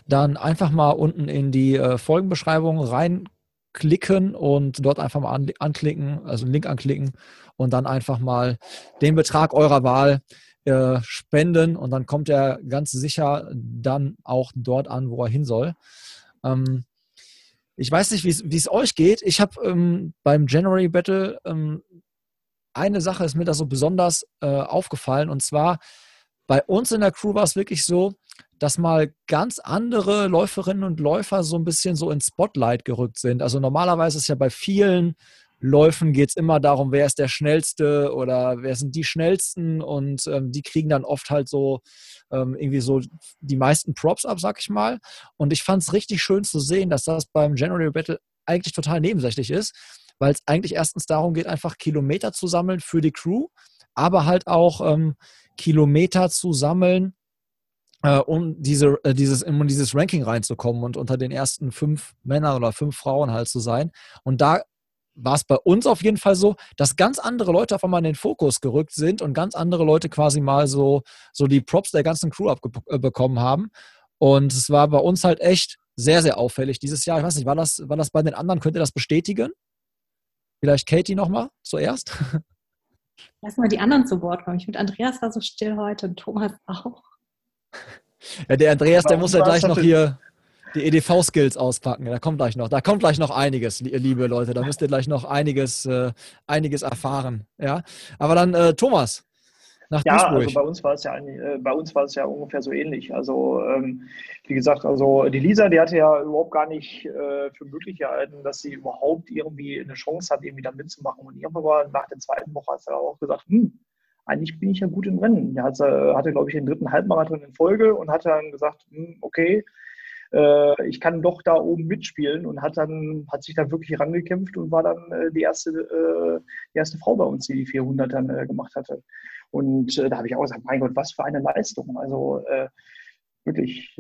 dann einfach mal unten in die äh, Folgenbeschreibung reinklicken und dort einfach mal an, anklicken, also einen Link anklicken und dann einfach mal den Betrag eurer Wahl äh, spenden und dann kommt er ganz sicher dann auch dort an, wo er hin soll. Ähm, ich weiß nicht, wie es euch geht. Ich habe ähm, beim January Battle ähm, eine Sache ist mir da so besonders äh, aufgefallen und zwar bei uns in der Crew war es wirklich so, dass mal ganz andere Läuferinnen und Läufer so ein bisschen so ins Spotlight gerückt sind. Also normalerweise ist ja bei vielen Läufen geht es immer darum, wer ist der Schnellste oder wer sind die Schnellsten und ähm, die kriegen dann oft halt so ähm, irgendwie so die meisten Props ab, sag ich mal. Und ich fand es richtig schön zu sehen, dass das beim General Battle eigentlich total nebensächlich ist, weil es eigentlich erstens darum geht, einfach Kilometer zu sammeln für die Crew, aber halt auch ähm, Kilometer zu sammeln, äh, um, diese, äh, dieses, um dieses Ranking reinzukommen und unter den ersten fünf Männern oder fünf Frauen halt zu sein. Und da war es bei uns auf jeden Fall so, dass ganz andere Leute auf einmal in den Fokus gerückt sind und ganz andere Leute quasi mal so, so die Props der ganzen Crew abbekommen äh, haben. Und es war bei uns halt echt sehr, sehr auffällig dieses Jahr. Ich weiß nicht, war das, war das bei den anderen? Könnt ihr das bestätigen? Vielleicht Katie nochmal zuerst. Lass mal die anderen zu Wort kommen. Ich finde, Andreas war so still heute und Thomas auch. Ja, der Andreas, der muss ja gleich noch hier die EDV-Skills auspacken. Da kommt gleich noch, da kommt gleich noch einiges, liebe Leute. Da müsst ihr gleich noch einiges, äh, einiges erfahren. Ja, aber dann äh, Thomas, nach ja, Duisburg. also bei uns war es ja äh, bei uns war es ja ungefähr so ähnlich. Also ähm, wie gesagt, also die Lisa, die hatte ja überhaupt gar nicht äh, für möglich gehalten, dass sie überhaupt irgendwie eine Chance hat, irgendwie da mitzumachen. Und irgendwann war nach der zweiten Woche hat sie auch gesagt, hm, eigentlich bin ich ja gut im Rennen. Ja, hatte, hatte glaube ich, den dritten Halbmarathon in Folge und hat dann gesagt, hm, okay, äh, ich kann doch da oben mitspielen und hat dann hat sich dann wirklich rangekämpft und war dann äh, die erste äh, die erste Frau bei uns, die die 400 dann äh, gemacht hatte. Und äh, da habe ich auch gesagt, mein Gott, was für eine Leistung. Also äh, wirklich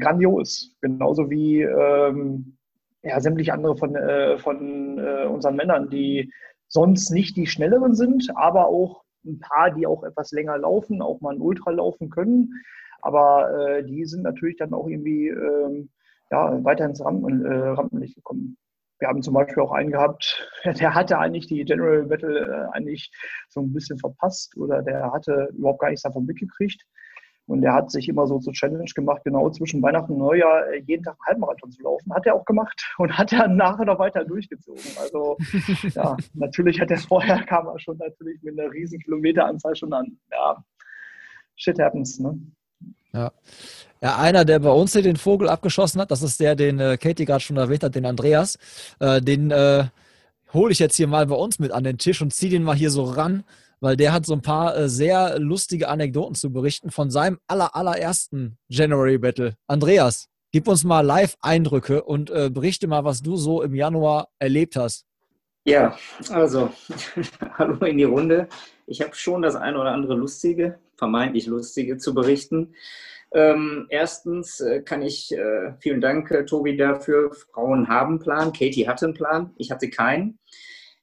grandios. Genauso wie ähm, ja, sämtliche andere von, von unseren Männern, die sonst nicht die schnelleren sind, aber auch ein paar, die auch etwas länger laufen, auch mal ein Ultra laufen können. Aber äh, die sind natürlich dann auch irgendwie ähm, ja, weiter ins Rampen, äh, Rampenlicht gekommen. Wir haben zum Beispiel auch einen gehabt, [laughs] der hatte eigentlich die General Battle äh, eigentlich so ein bisschen verpasst oder der hatte überhaupt gar nichts davon mitgekriegt. Und der hat sich immer so zur Challenge gemacht, genau zwischen Weihnachten und Neujahr jeden Tag einen Halbmarathon zu laufen. Hat er auch gemacht [laughs] und hat er nachher noch weiter durchgezogen. Also [laughs] ja, natürlich hat er vorher, kam er schon natürlich mit einer riesen Kilometeranzahl schon an. Ja, shit happens, ne? Ja. ja, einer, der bei uns hier den Vogel abgeschossen hat, das ist der, den äh, Katie gerade schon erwähnt hat, den Andreas. Äh, den äh, hole ich jetzt hier mal bei uns mit an den Tisch und ziehe den mal hier so ran, weil der hat so ein paar äh, sehr lustige Anekdoten zu berichten von seinem aller, allerersten January Battle. Andreas, gib uns mal Live-Eindrücke und äh, berichte mal, was du so im Januar erlebt hast. Ja, also, [laughs] hallo in die Runde. Ich habe schon das eine oder andere lustige, vermeintlich lustige zu berichten. Ähm, erstens äh, kann ich, äh, vielen Dank, äh, Tobi, dafür. Frauen haben Plan. Katie hatte einen Plan. Ich hatte keinen.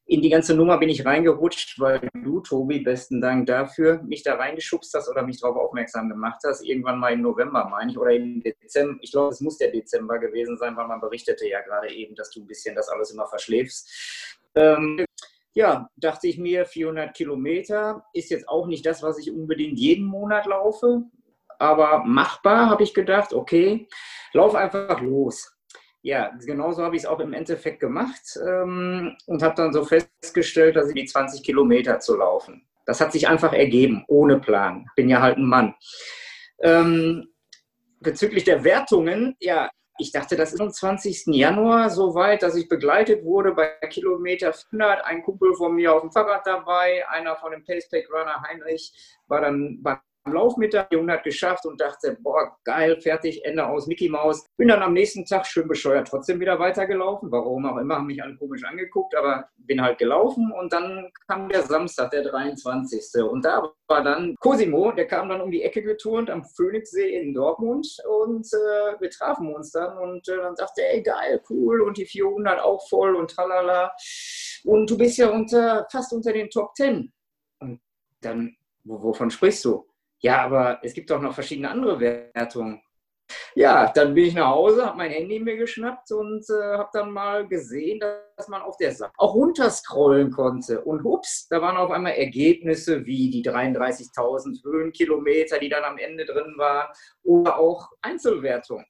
In die ganze Nummer bin ich reingerutscht, weil du, Tobi, besten Dank dafür, mich da reingeschubst hast oder mich darauf aufmerksam gemacht hast. Irgendwann mal im November, meine ich, oder im Dezember. Ich glaube, es muss der Dezember gewesen sein, weil man berichtete ja gerade eben, dass du ein bisschen das alles immer verschläfst. Ähm, ja, dachte ich mir, 400 Kilometer ist jetzt auch nicht das, was ich unbedingt jeden Monat laufe, aber machbar, habe ich gedacht, okay, lauf einfach los. Ja, genauso habe ich es auch im Endeffekt gemacht ähm, und habe dann so festgestellt, dass ich die 20 Kilometer zu laufen. Das hat sich einfach ergeben, ohne Plan. Bin ja halt ein Mann. Ähm, bezüglich der Wertungen, ja, ich dachte, das ist am 20. Januar soweit, dass ich begleitet wurde bei Kilometer 100. Ein Kumpel von mir auf dem Fahrrad dabei, einer von dem Pacepack Runner Heinrich war dann bei Lauf mit der 100 geschafft und dachte, boah, geil, fertig, Ende aus, Mickey Maus. Bin dann am nächsten Tag schön bescheuert trotzdem wieder weitergelaufen. Warum auch immer, haben mich alle komisch angeguckt, aber bin halt gelaufen und dann kam der Samstag, der 23. Und da war dann Cosimo, der kam dann um die Ecke geturnt am Phoenixsee in Dortmund und äh, wir trafen uns dann und äh, dann sagte er, ey, geil, cool und die 400 auch voll und tralala. Und du bist ja unter, fast unter den Top 10. Und dann, wovon sprichst du? Ja, aber es gibt doch noch verschiedene andere Wertungen. Ja, dann bin ich nach Hause, habe mein Handy mir geschnappt und äh, habe dann mal gesehen, dass man auf der Seite auch runterscrollen konnte. Und hups, da waren auf einmal Ergebnisse wie die 33.000 Höhenkilometer, die dann am Ende drin waren, oder auch Einzelwertungen.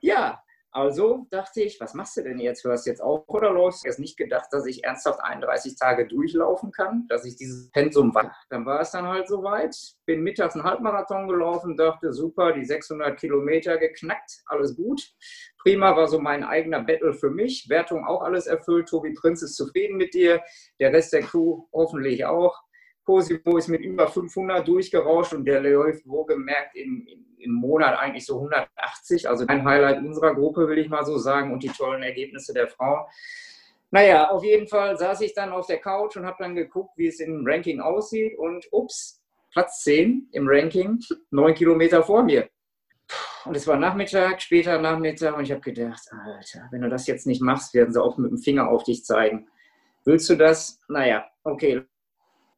Ja, also dachte ich, was machst du denn jetzt? Hörst du jetzt auf oder läufst? Ich habe nicht gedacht, dass ich ernsthaft 31 Tage durchlaufen kann, dass ich dieses Pensum war. Dann war es dann halt soweit. Bin mittags einen Halbmarathon gelaufen, dachte, super, die 600 Kilometer geknackt, alles gut. Prima war so mein eigener Battle für mich. Wertung auch alles erfüllt. Tobi Prinz ist zufrieden mit dir. Der Rest der Crew hoffentlich auch. Cosimo ist mit über 500 durchgerauscht und der läuft wohlgemerkt im, im Monat eigentlich so 180. Also ein Highlight unserer Gruppe, will ich mal so sagen, und die tollen Ergebnisse der Frau. Naja, auf jeden Fall saß ich dann auf der Couch und habe dann geguckt, wie es im Ranking aussieht und ups, Platz 10 im Ranking, neun Kilometer vor mir. Und es war Nachmittag, später Nachmittag und ich habe gedacht, Alter, wenn du das jetzt nicht machst, werden sie auch mit dem Finger auf dich zeigen. Willst du das? Naja, okay,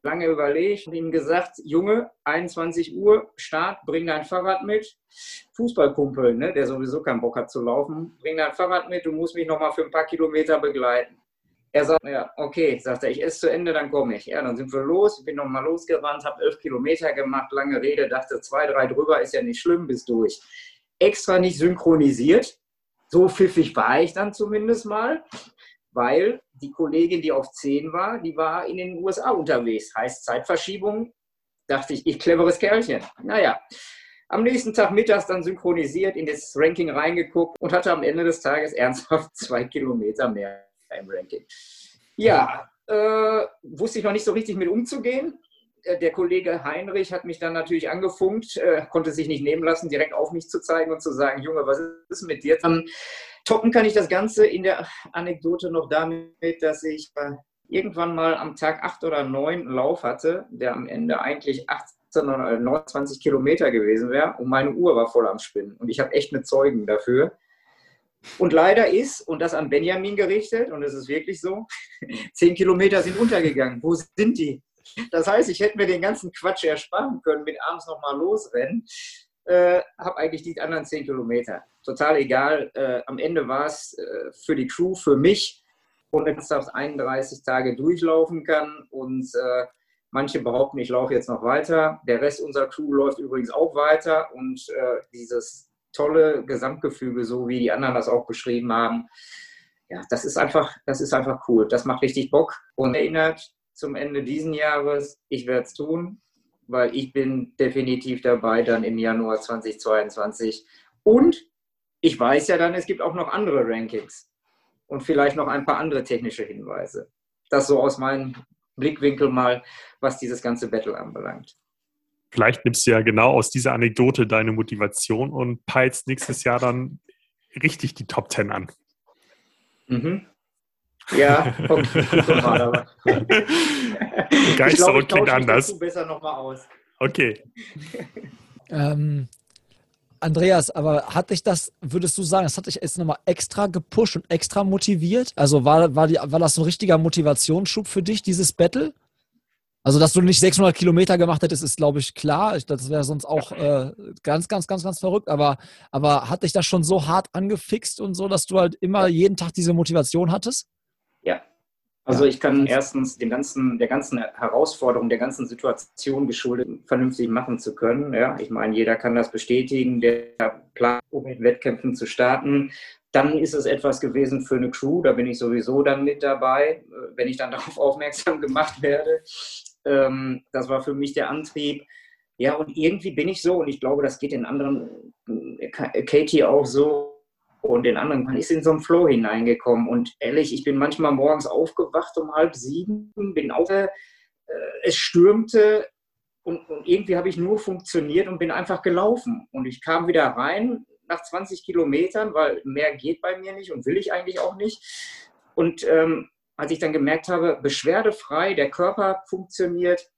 lange überlegt und ihm gesagt, Junge, 21 Uhr, Start, bring dein Fahrrad mit. Fußballkumpel, ne, der sowieso keinen Bock hat zu laufen, bring dein Fahrrad mit, du musst mich noch mal für ein paar Kilometer begleiten. Er sagt, ja, okay, sagt er, ich esse zu Ende, dann komme ich. Ja, dann sind wir los, ich bin noch mal losgerannt, habe elf Kilometer gemacht, lange Rede, dachte, zwei, drei drüber ist ja nicht schlimm, bis durch. Extra nicht synchronisiert, so pfiffig war ich dann zumindest mal weil die Kollegin, die auf 10 war, die war in den USA unterwegs. Heißt Zeitverschiebung, dachte ich, ich cleveres Kerlchen. Naja, am nächsten Tag mittags dann synchronisiert, in das Ranking reingeguckt und hatte am Ende des Tages ernsthaft [laughs] zwei Kilometer mehr im Ranking. Ja, äh, wusste ich noch nicht so richtig mit umzugehen. Äh, der Kollege Heinrich hat mich dann natürlich angefunkt, äh, konnte sich nicht nehmen lassen, direkt auf mich zu zeigen und zu sagen, Junge, was ist mit dir? Dann Toppen kann ich das Ganze in der Anekdote noch damit, dass ich äh, irgendwann mal am Tag 8 oder 9 einen Lauf hatte, der am Ende eigentlich 18 oder 29 Kilometer gewesen wäre und meine Uhr war voll am Spinnen. Und ich habe echt eine Zeugen dafür. Und leider ist, und das an Benjamin gerichtet, und es ist wirklich so, [laughs] 10 Kilometer sind untergegangen. Wo sind die? Das heißt, ich hätte mir den ganzen Quatsch ersparen können, mit abends nochmal losrennen äh, habe eigentlich die anderen 10 Kilometer. Total egal. Äh, am Ende war es äh, für die Crew, für mich, und ich 31 Tage durchlaufen kann. Und äh, manche behaupten, ich laufe jetzt noch weiter. Der Rest unserer Crew läuft übrigens auch weiter. Und äh, dieses tolle Gesamtgefüge, so wie die anderen das auch beschrieben haben, ja, das ist einfach, das ist einfach cool. Das macht richtig Bock und erinnert zum Ende diesen Jahres, ich werde es tun weil ich bin definitiv dabei dann im Januar 2022. Und ich weiß ja dann, es gibt auch noch andere Rankings und vielleicht noch ein paar andere technische Hinweise. Das so aus meinem Blickwinkel mal, was dieses ganze Battle anbelangt. Vielleicht nimmst du ja genau aus dieser Anekdote deine Motivation und peilst nächstes Jahr dann richtig die Top 10 an. Mhm. Ja, okay, [laughs] mal, aber. Begeisterung klingt anders. besser nochmal aus. Okay. Ähm, Andreas, aber hat dich das, würdest du sagen, das hat dich jetzt nochmal extra gepusht und extra motiviert? Also war, war, die, war das so ein richtiger Motivationsschub für dich, dieses Battle? Also, dass du nicht 600 Kilometer gemacht hättest, ist, glaube ich, klar. Das wäre sonst auch äh, ganz, ganz, ganz, ganz verrückt. Aber, aber hat dich das schon so hart angefixt und so, dass du halt immer jeden Tag diese Motivation hattest? Also ich kann erstens dem ganzen, der ganzen Herausforderung, der ganzen Situation geschuldet, vernünftig machen zu können. Ja, ich meine, jeder kann das bestätigen, der plant, um mit Wettkämpfen zu starten. Dann ist es etwas gewesen für eine Crew, da bin ich sowieso dann mit dabei, wenn ich dann [laughs] darauf aufmerksam gemacht werde. Ähm, das war für mich der Antrieb. Ja, und irgendwie bin ich so, und ich glaube, das geht den anderen, Katie auch so, und den anderen, man ist in so einen Flow hineingekommen. Und ehrlich, ich bin manchmal morgens aufgewacht um halb sieben, bin auf, äh, es stürmte und, und irgendwie habe ich nur funktioniert und bin einfach gelaufen. Und ich kam wieder rein nach 20 Kilometern, weil mehr geht bei mir nicht und will ich eigentlich auch nicht. Und ähm, als ich dann gemerkt habe, beschwerdefrei, der Körper funktioniert,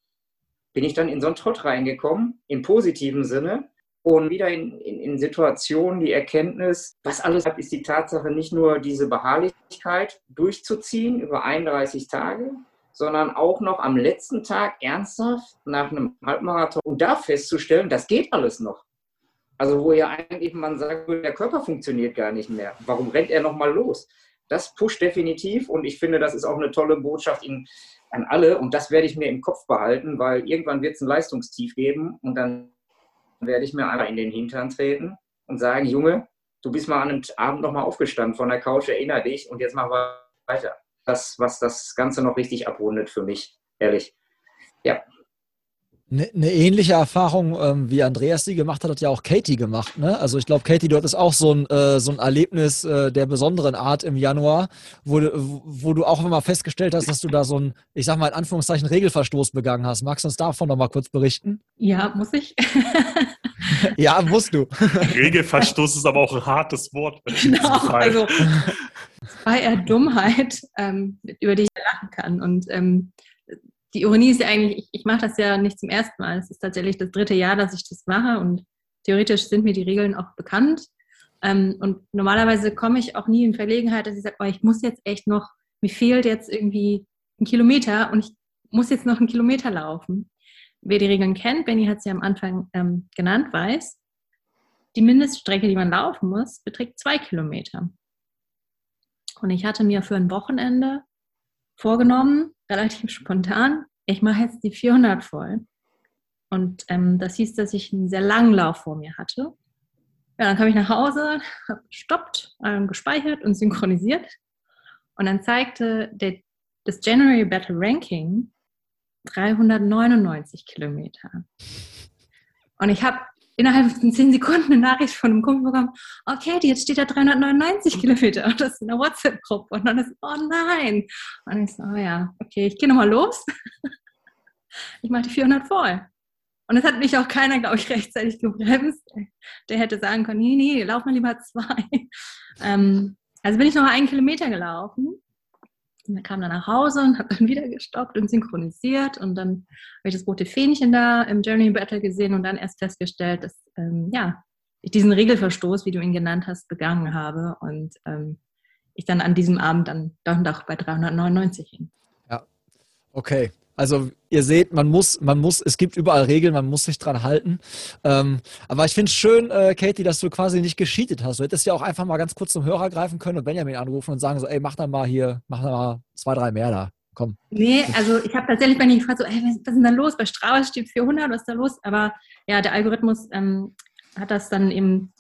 bin ich dann in so einen Trott reingekommen, im positiven Sinne und wieder in, in, in, Situationen die Erkenntnis, was alles hat, ist die Tatsache, nicht nur diese Beharrlichkeit durchzuziehen über 31 Tage, sondern auch noch am letzten Tag ernsthaft nach einem Halbmarathon und da festzustellen, das geht alles noch. Also wo ja eigentlich man sagt, der Körper funktioniert gar nicht mehr. Warum rennt er nochmal los? Das pusht definitiv und ich finde, das ist auch eine tolle Botschaft in, an alle und das werde ich mir im Kopf behalten, weil irgendwann wird es ein Leistungstief geben und dann werde ich mir einmal in den Hintern treten und sagen, Junge, du bist mal an einem Abend nochmal aufgestanden von der Couch, erinnere dich und jetzt machen wir weiter. Das, was das Ganze noch richtig abrundet für mich, ehrlich. Ja. Eine ne ähnliche Erfahrung, ähm, wie Andreas die gemacht hat, hat ja auch Katie gemacht. Ne? Also ich glaube, Katie, du hattest auch so ein, äh, so ein Erlebnis äh, der besonderen Art im Januar, wo, wo du auch immer festgestellt hast, dass du da so ein, ich sag mal in Anführungszeichen, Regelverstoß begangen hast. Magst du uns davon noch mal kurz berichten? Ja, muss ich. [laughs] ja, musst du. [laughs] Regelverstoß ist aber auch ein hartes Wort. Genau, also es war eher Dummheit, ähm, über die ich lachen kann. Und ähm, die Ironie ist ja eigentlich, ich, ich mache das ja nicht zum ersten Mal. Es ist tatsächlich das dritte Jahr, dass ich das mache und theoretisch sind mir die Regeln auch bekannt. Ähm, und normalerweise komme ich auch nie in Verlegenheit, dass ich sage, oh, ich muss jetzt echt noch, mir fehlt jetzt irgendwie ein Kilometer und ich muss jetzt noch einen Kilometer laufen. Wer die Regeln kennt, Benny hat sie am Anfang ähm, genannt, weiß, die Mindeststrecke, die man laufen muss, beträgt zwei Kilometer. Und ich hatte mir für ein Wochenende vorgenommen, relativ spontan, ich mache jetzt die 400 voll. Und ähm, das hieß, dass ich einen sehr langen Lauf vor mir hatte. Ja, dann kam ich nach Hause, habe gestoppt, ähm, gespeichert und synchronisiert. Und dann zeigte der, das January Battle Ranking 399 Kilometer. Und ich habe innerhalb von zehn Sekunden eine Nachricht von einem Kumpel bekommen, okay, jetzt steht da 399 Kilometer und [laughs] das ist in der WhatsApp-Gruppe. Und dann ist, oh nein. Und ich so, oh ja, okay, ich gehe nochmal los. [laughs] ich mache die 400 voll. Und es hat mich auch keiner, glaube ich, rechtzeitig gebremst. Der hätte sagen können, nee, nee, lauf mal lieber [laughs] zwei. Ähm, also bin ich noch einen Kilometer gelaufen und kam dann nach Hause und habe dann [laughs] wieder gestoppt und synchronisiert. Und dann habe ich das rote Fähnchen da im Journey Battle gesehen und dann erst festgestellt, dass ähm, ja, ich diesen Regelverstoß, wie du ihn genannt hast, begangen habe. Und ähm, ich dann an diesem Abend dann, dann doch bei 399 hin. Ja, okay. Also ihr seht, man muss, man muss, es gibt überall Regeln, man muss sich dran halten. Ähm, aber ich finde es schön, äh, Katie, dass du quasi nicht gescheatet hast. Du hättest ja auch einfach mal ganz kurz zum Hörer greifen können und Benjamin anrufen und sagen so, ey, mach da mal hier, mach da mal zwei, drei mehr da. Komm. Nee, also ich habe tatsächlich bei ihm gefragt, so, ey, was ist denn da los? Bei Strava steht 400, was ist da los? Aber ja, der Algorithmus ähm, hat das dann eben,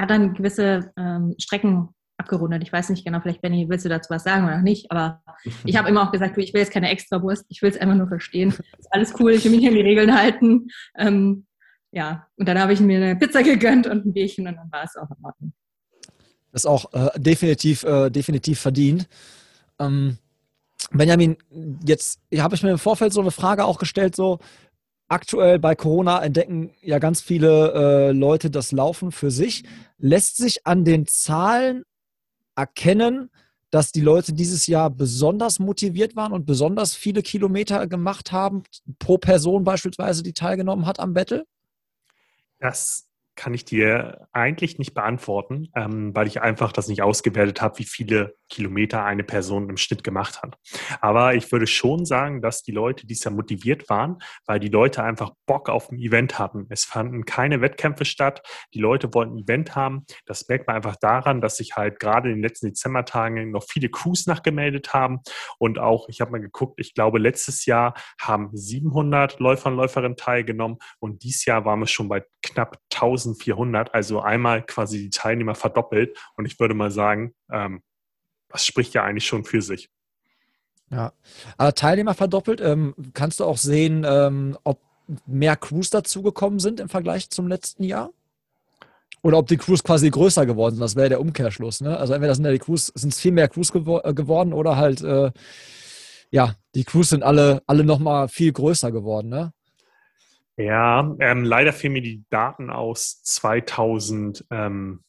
hat dann gewisse ähm, Strecken abgerundet. Ich weiß nicht genau, vielleicht Benny, willst du dazu was sagen oder nicht? Aber ich habe immer auch gesagt, ich will jetzt keine Extrawurst, ich will es einfach nur verstehen. Ist alles cool, ich will mich an die Regeln halten. Ähm, ja, und dann habe ich mir eine Pizza gegönnt und ein Bierchen und dann war es auch in Ordnung. Das ist auch äh, definitiv, äh, definitiv verdient. Ähm, Benjamin, jetzt habe ich mir im Vorfeld so eine Frage auch gestellt, so aktuell bei Corona entdecken ja ganz viele äh, Leute das Laufen für sich. Lässt sich an den Zahlen erkennen, dass die Leute dieses Jahr besonders motiviert waren und besonders viele Kilometer gemacht haben, pro Person beispielsweise, die teilgenommen hat am Battle? Das kann ich dir eigentlich nicht beantworten, ähm, weil ich einfach das nicht ausgewertet habe, wie viele Kilometer eine Person im Schnitt gemacht hat. Aber ich würde schon sagen, dass die Leute dies Jahr motiviert waren, weil die Leute einfach Bock auf ein Event hatten. Es fanden keine Wettkämpfe statt. Die Leute wollten ein Event haben. Das merkt man einfach daran, dass sich halt gerade in den letzten Dezembertagen noch viele Crews nachgemeldet haben. Und auch, ich habe mal geguckt, ich glaube, letztes Jahr haben 700 Läufer und Läuferinnen teilgenommen und dieses Jahr waren wir schon bei knapp 1400. Also einmal quasi die Teilnehmer verdoppelt. Und ich würde mal sagen, ähm, das spricht ja eigentlich schon für sich. Ja, aber Teilnehmer verdoppelt. Ähm, kannst du auch sehen, ähm, ob mehr Crews dazugekommen sind im Vergleich zum letzten Jahr? Oder ob die Crews quasi größer geworden sind. Das wäre der Umkehrschluss. Ne? Also entweder sind ja die Crews, sind es viel mehr Crews gewo äh, geworden oder halt, äh, ja, die Crews sind alle, alle nochmal viel größer geworden. Ne? Ja, ähm, leider fehlen mir die Daten aus 2000. Ähm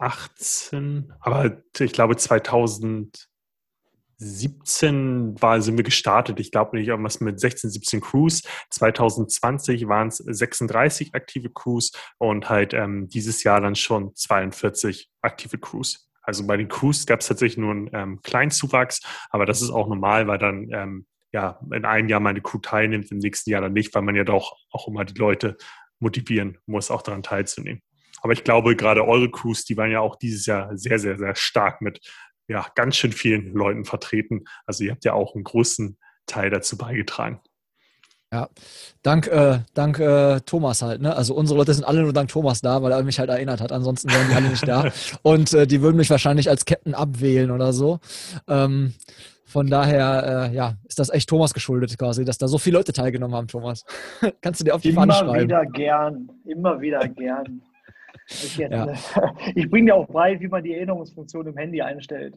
18, aber ich glaube 2017 war, sind wir gestartet. Ich glaube nicht irgendwas mit 16, 17 Crews. 2020 waren es 36 aktive Crews und halt ähm, dieses Jahr dann schon 42 aktive Crews. Also bei den Crews gab es tatsächlich nur einen ähm, kleinen Zuwachs, aber das ist auch normal, weil dann ähm, ja in einem Jahr meine Crew teilnimmt, im nächsten Jahr dann nicht, weil man ja doch auch immer die Leute motivieren muss, auch daran teilzunehmen. Aber ich glaube, gerade eure Crews, die waren ja auch dieses Jahr sehr, sehr, sehr stark mit ja, ganz schön vielen Leuten vertreten. Also ihr habt ja auch einen großen Teil dazu beigetragen. Ja, dank, äh, dank äh, Thomas halt. Ne? Also unsere Leute sind alle nur dank Thomas da, weil er mich halt erinnert hat. Ansonsten wären die alle nicht da. [laughs] Und äh, die würden mich wahrscheinlich als Captain abwählen oder so. Ähm, von daher, äh, ja, ist das echt Thomas geschuldet quasi, dass da so viele Leute teilgenommen haben, Thomas. [laughs] Kannst du dir auf die Fahne schreiben. Immer wieder gern, immer wieder gern. [laughs] Ich, ja. ich bringe dir auch bei, wie man die Erinnerungsfunktion im Handy einstellt.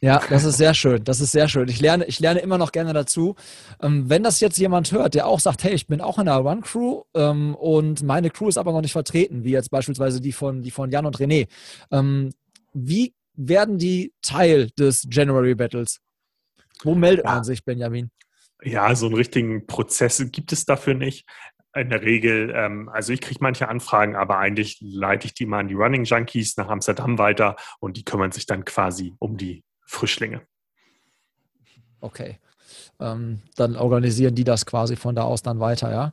Ja, das ist sehr schön. Das ist sehr schön. Ich lerne, ich lerne immer noch gerne dazu. Ähm, wenn das jetzt jemand hört, der auch sagt, hey, ich bin auch in einer Run-Crew ähm, und meine Crew ist aber noch nicht vertreten, wie jetzt beispielsweise die von, die von Jan und René. Ähm, wie werden die Teil des January Battles? Wo meldet ja. man sich, Benjamin? Ja, so einen richtigen Prozess gibt es dafür nicht in der Regel, ähm, also ich kriege manche Anfragen, aber eigentlich leite ich die mal an die Running Junkies nach Amsterdam weiter und die kümmern sich dann quasi um die Frischlinge. Okay. Ähm, dann organisieren die das quasi von da aus dann weiter, ja?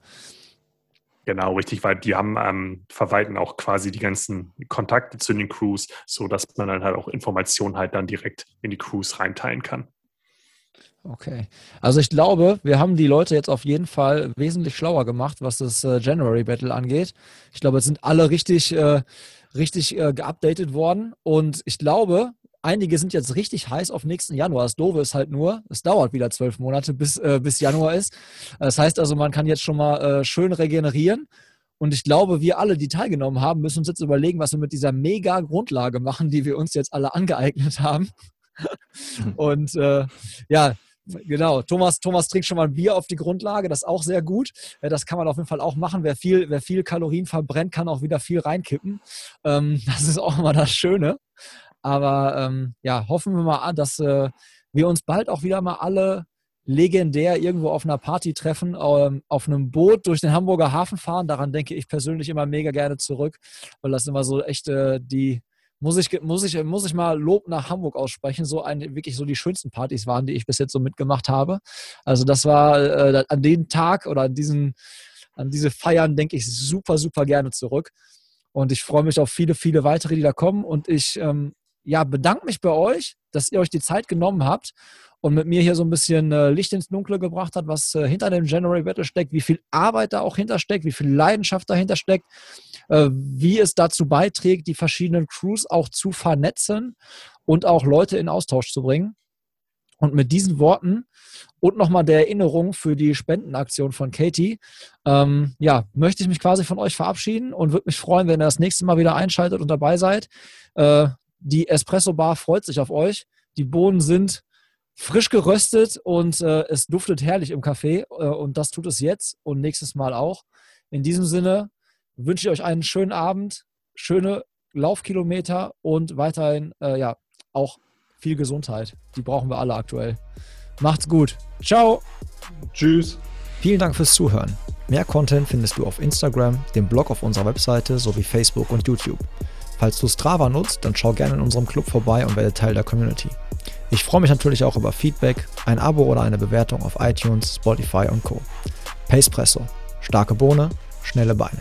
Genau, richtig, weil die haben, ähm, verwalten auch quasi die ganzen Kontakte zu den Crews, sodass man dann halt auch Informationen halt dann direkt in die Crews reinteilen kann. Okay. Also ich glaube, wir haben die Leute jetzt auf jeden Fall wesentlich schlauer gemacht, was das äh, January Battle angeht. Ich glaube, jetzt sind alle richtig, äh, richtig äh, geupdatet worden. Und ich glaube, einige sind jetzt richtig heiß auf nächsten Januar. Das Doofe ist halt nur, es dauert wieder zwölf Monate, bis, äh, bis Januar ist. Das heißt also, man kann jetzt schon mal äh, schön regenerieren. Und ich glaube, wir alle, die teilgenommen haben, müssen uns jetzt überlegen, was wir mit dieser mega Grundlage machen, die wir uns jetzt alle angeeignet haben. [laughs] Und äh, ja, Genau, Thomas, Thomas trinkt schon mal ein Bier auf die Grundlage, das ist auch sehr gut. Das kann man auf jeden Fall auch machen. Wer viel, wer viel Kalorien verbrennt, kann auch wieder viel reinkippen. Ähm, [laughs] das ist auch immer das Schöne. Aber ähm, ja, hoffen wir mal, dass äh, wir uns bald auch wieder mal alle legendär irgendwo auf einer Party treffen, ähm, auf einem Boot durch den Hamburger Hafen fahren. Daran denke ich persönlich immer mega gerne zurück, weil das immer so echt äh, die, muss ich, muss ich, muss ich mal Lob nach Hamburg aussprechen. So ein, wirklich so die schönsten Partys waren, die ich bis jetzt so mitgemacht habe. Also das war äh, an den Tag oder an diesen, an diese Feiern denke ich super, super gerne zurück. Und ich freue mich auf viele, viele weitere, die da kommen. Und ich ähm, ja, bedanke mich bei euch, dass ihr euch die Zeit genommen habt und mit mir hier so ein bisschen äh, Licht ins Dunkle gebracht hat, was äh, hinter dem January Battle steckt, wie viel Arbeit da auch hintersteckt, wie viel Leidenschaft dahinter steckt äh, wie es dazu beiträgt, die verschiedenen Crews auch zu vernetzen und auch Leute in Austausch zu bringen. Und mit diesen Worten und nochmal der Erinnerung für die Spendenaktion von Katie, ähm, ja, möchte ich mich quasi von euch verabschieden und würde mich freuen, wenn ihr das nächste Mal wieder einschaltet und dabei seid. Äh, die Espresso Bar freut sich auf euch. Die Bohnen sind frisch geröstet und äh, es duftet herrlich im Café äh, und das tut es jetzt und nächstes Mal auch. In diesem Sinne, wünsche ich euch einen schönen Abend, schöne Laufkilometer und weiterhin äh, ja auch viel Gesundheit. Die brauchen wir alle aktuell. Macht's gut. Ciao. Tschüss. Vielen Dank fürs Zuhören. Mehr Content findest du auf Instagram, dem Blog auf unserer Webseite sowie Facebook und YouTube. Falls du Strava nutzt, dann schau gerne in unserem Club vorbei und werde Teil der Community. Ich freue mich natürlich auch über Feedback, ein Abo oder eine Bewertung auf iTunes, Spotify und Co. Pacepresso. Starke Bohne, schnelle Beine.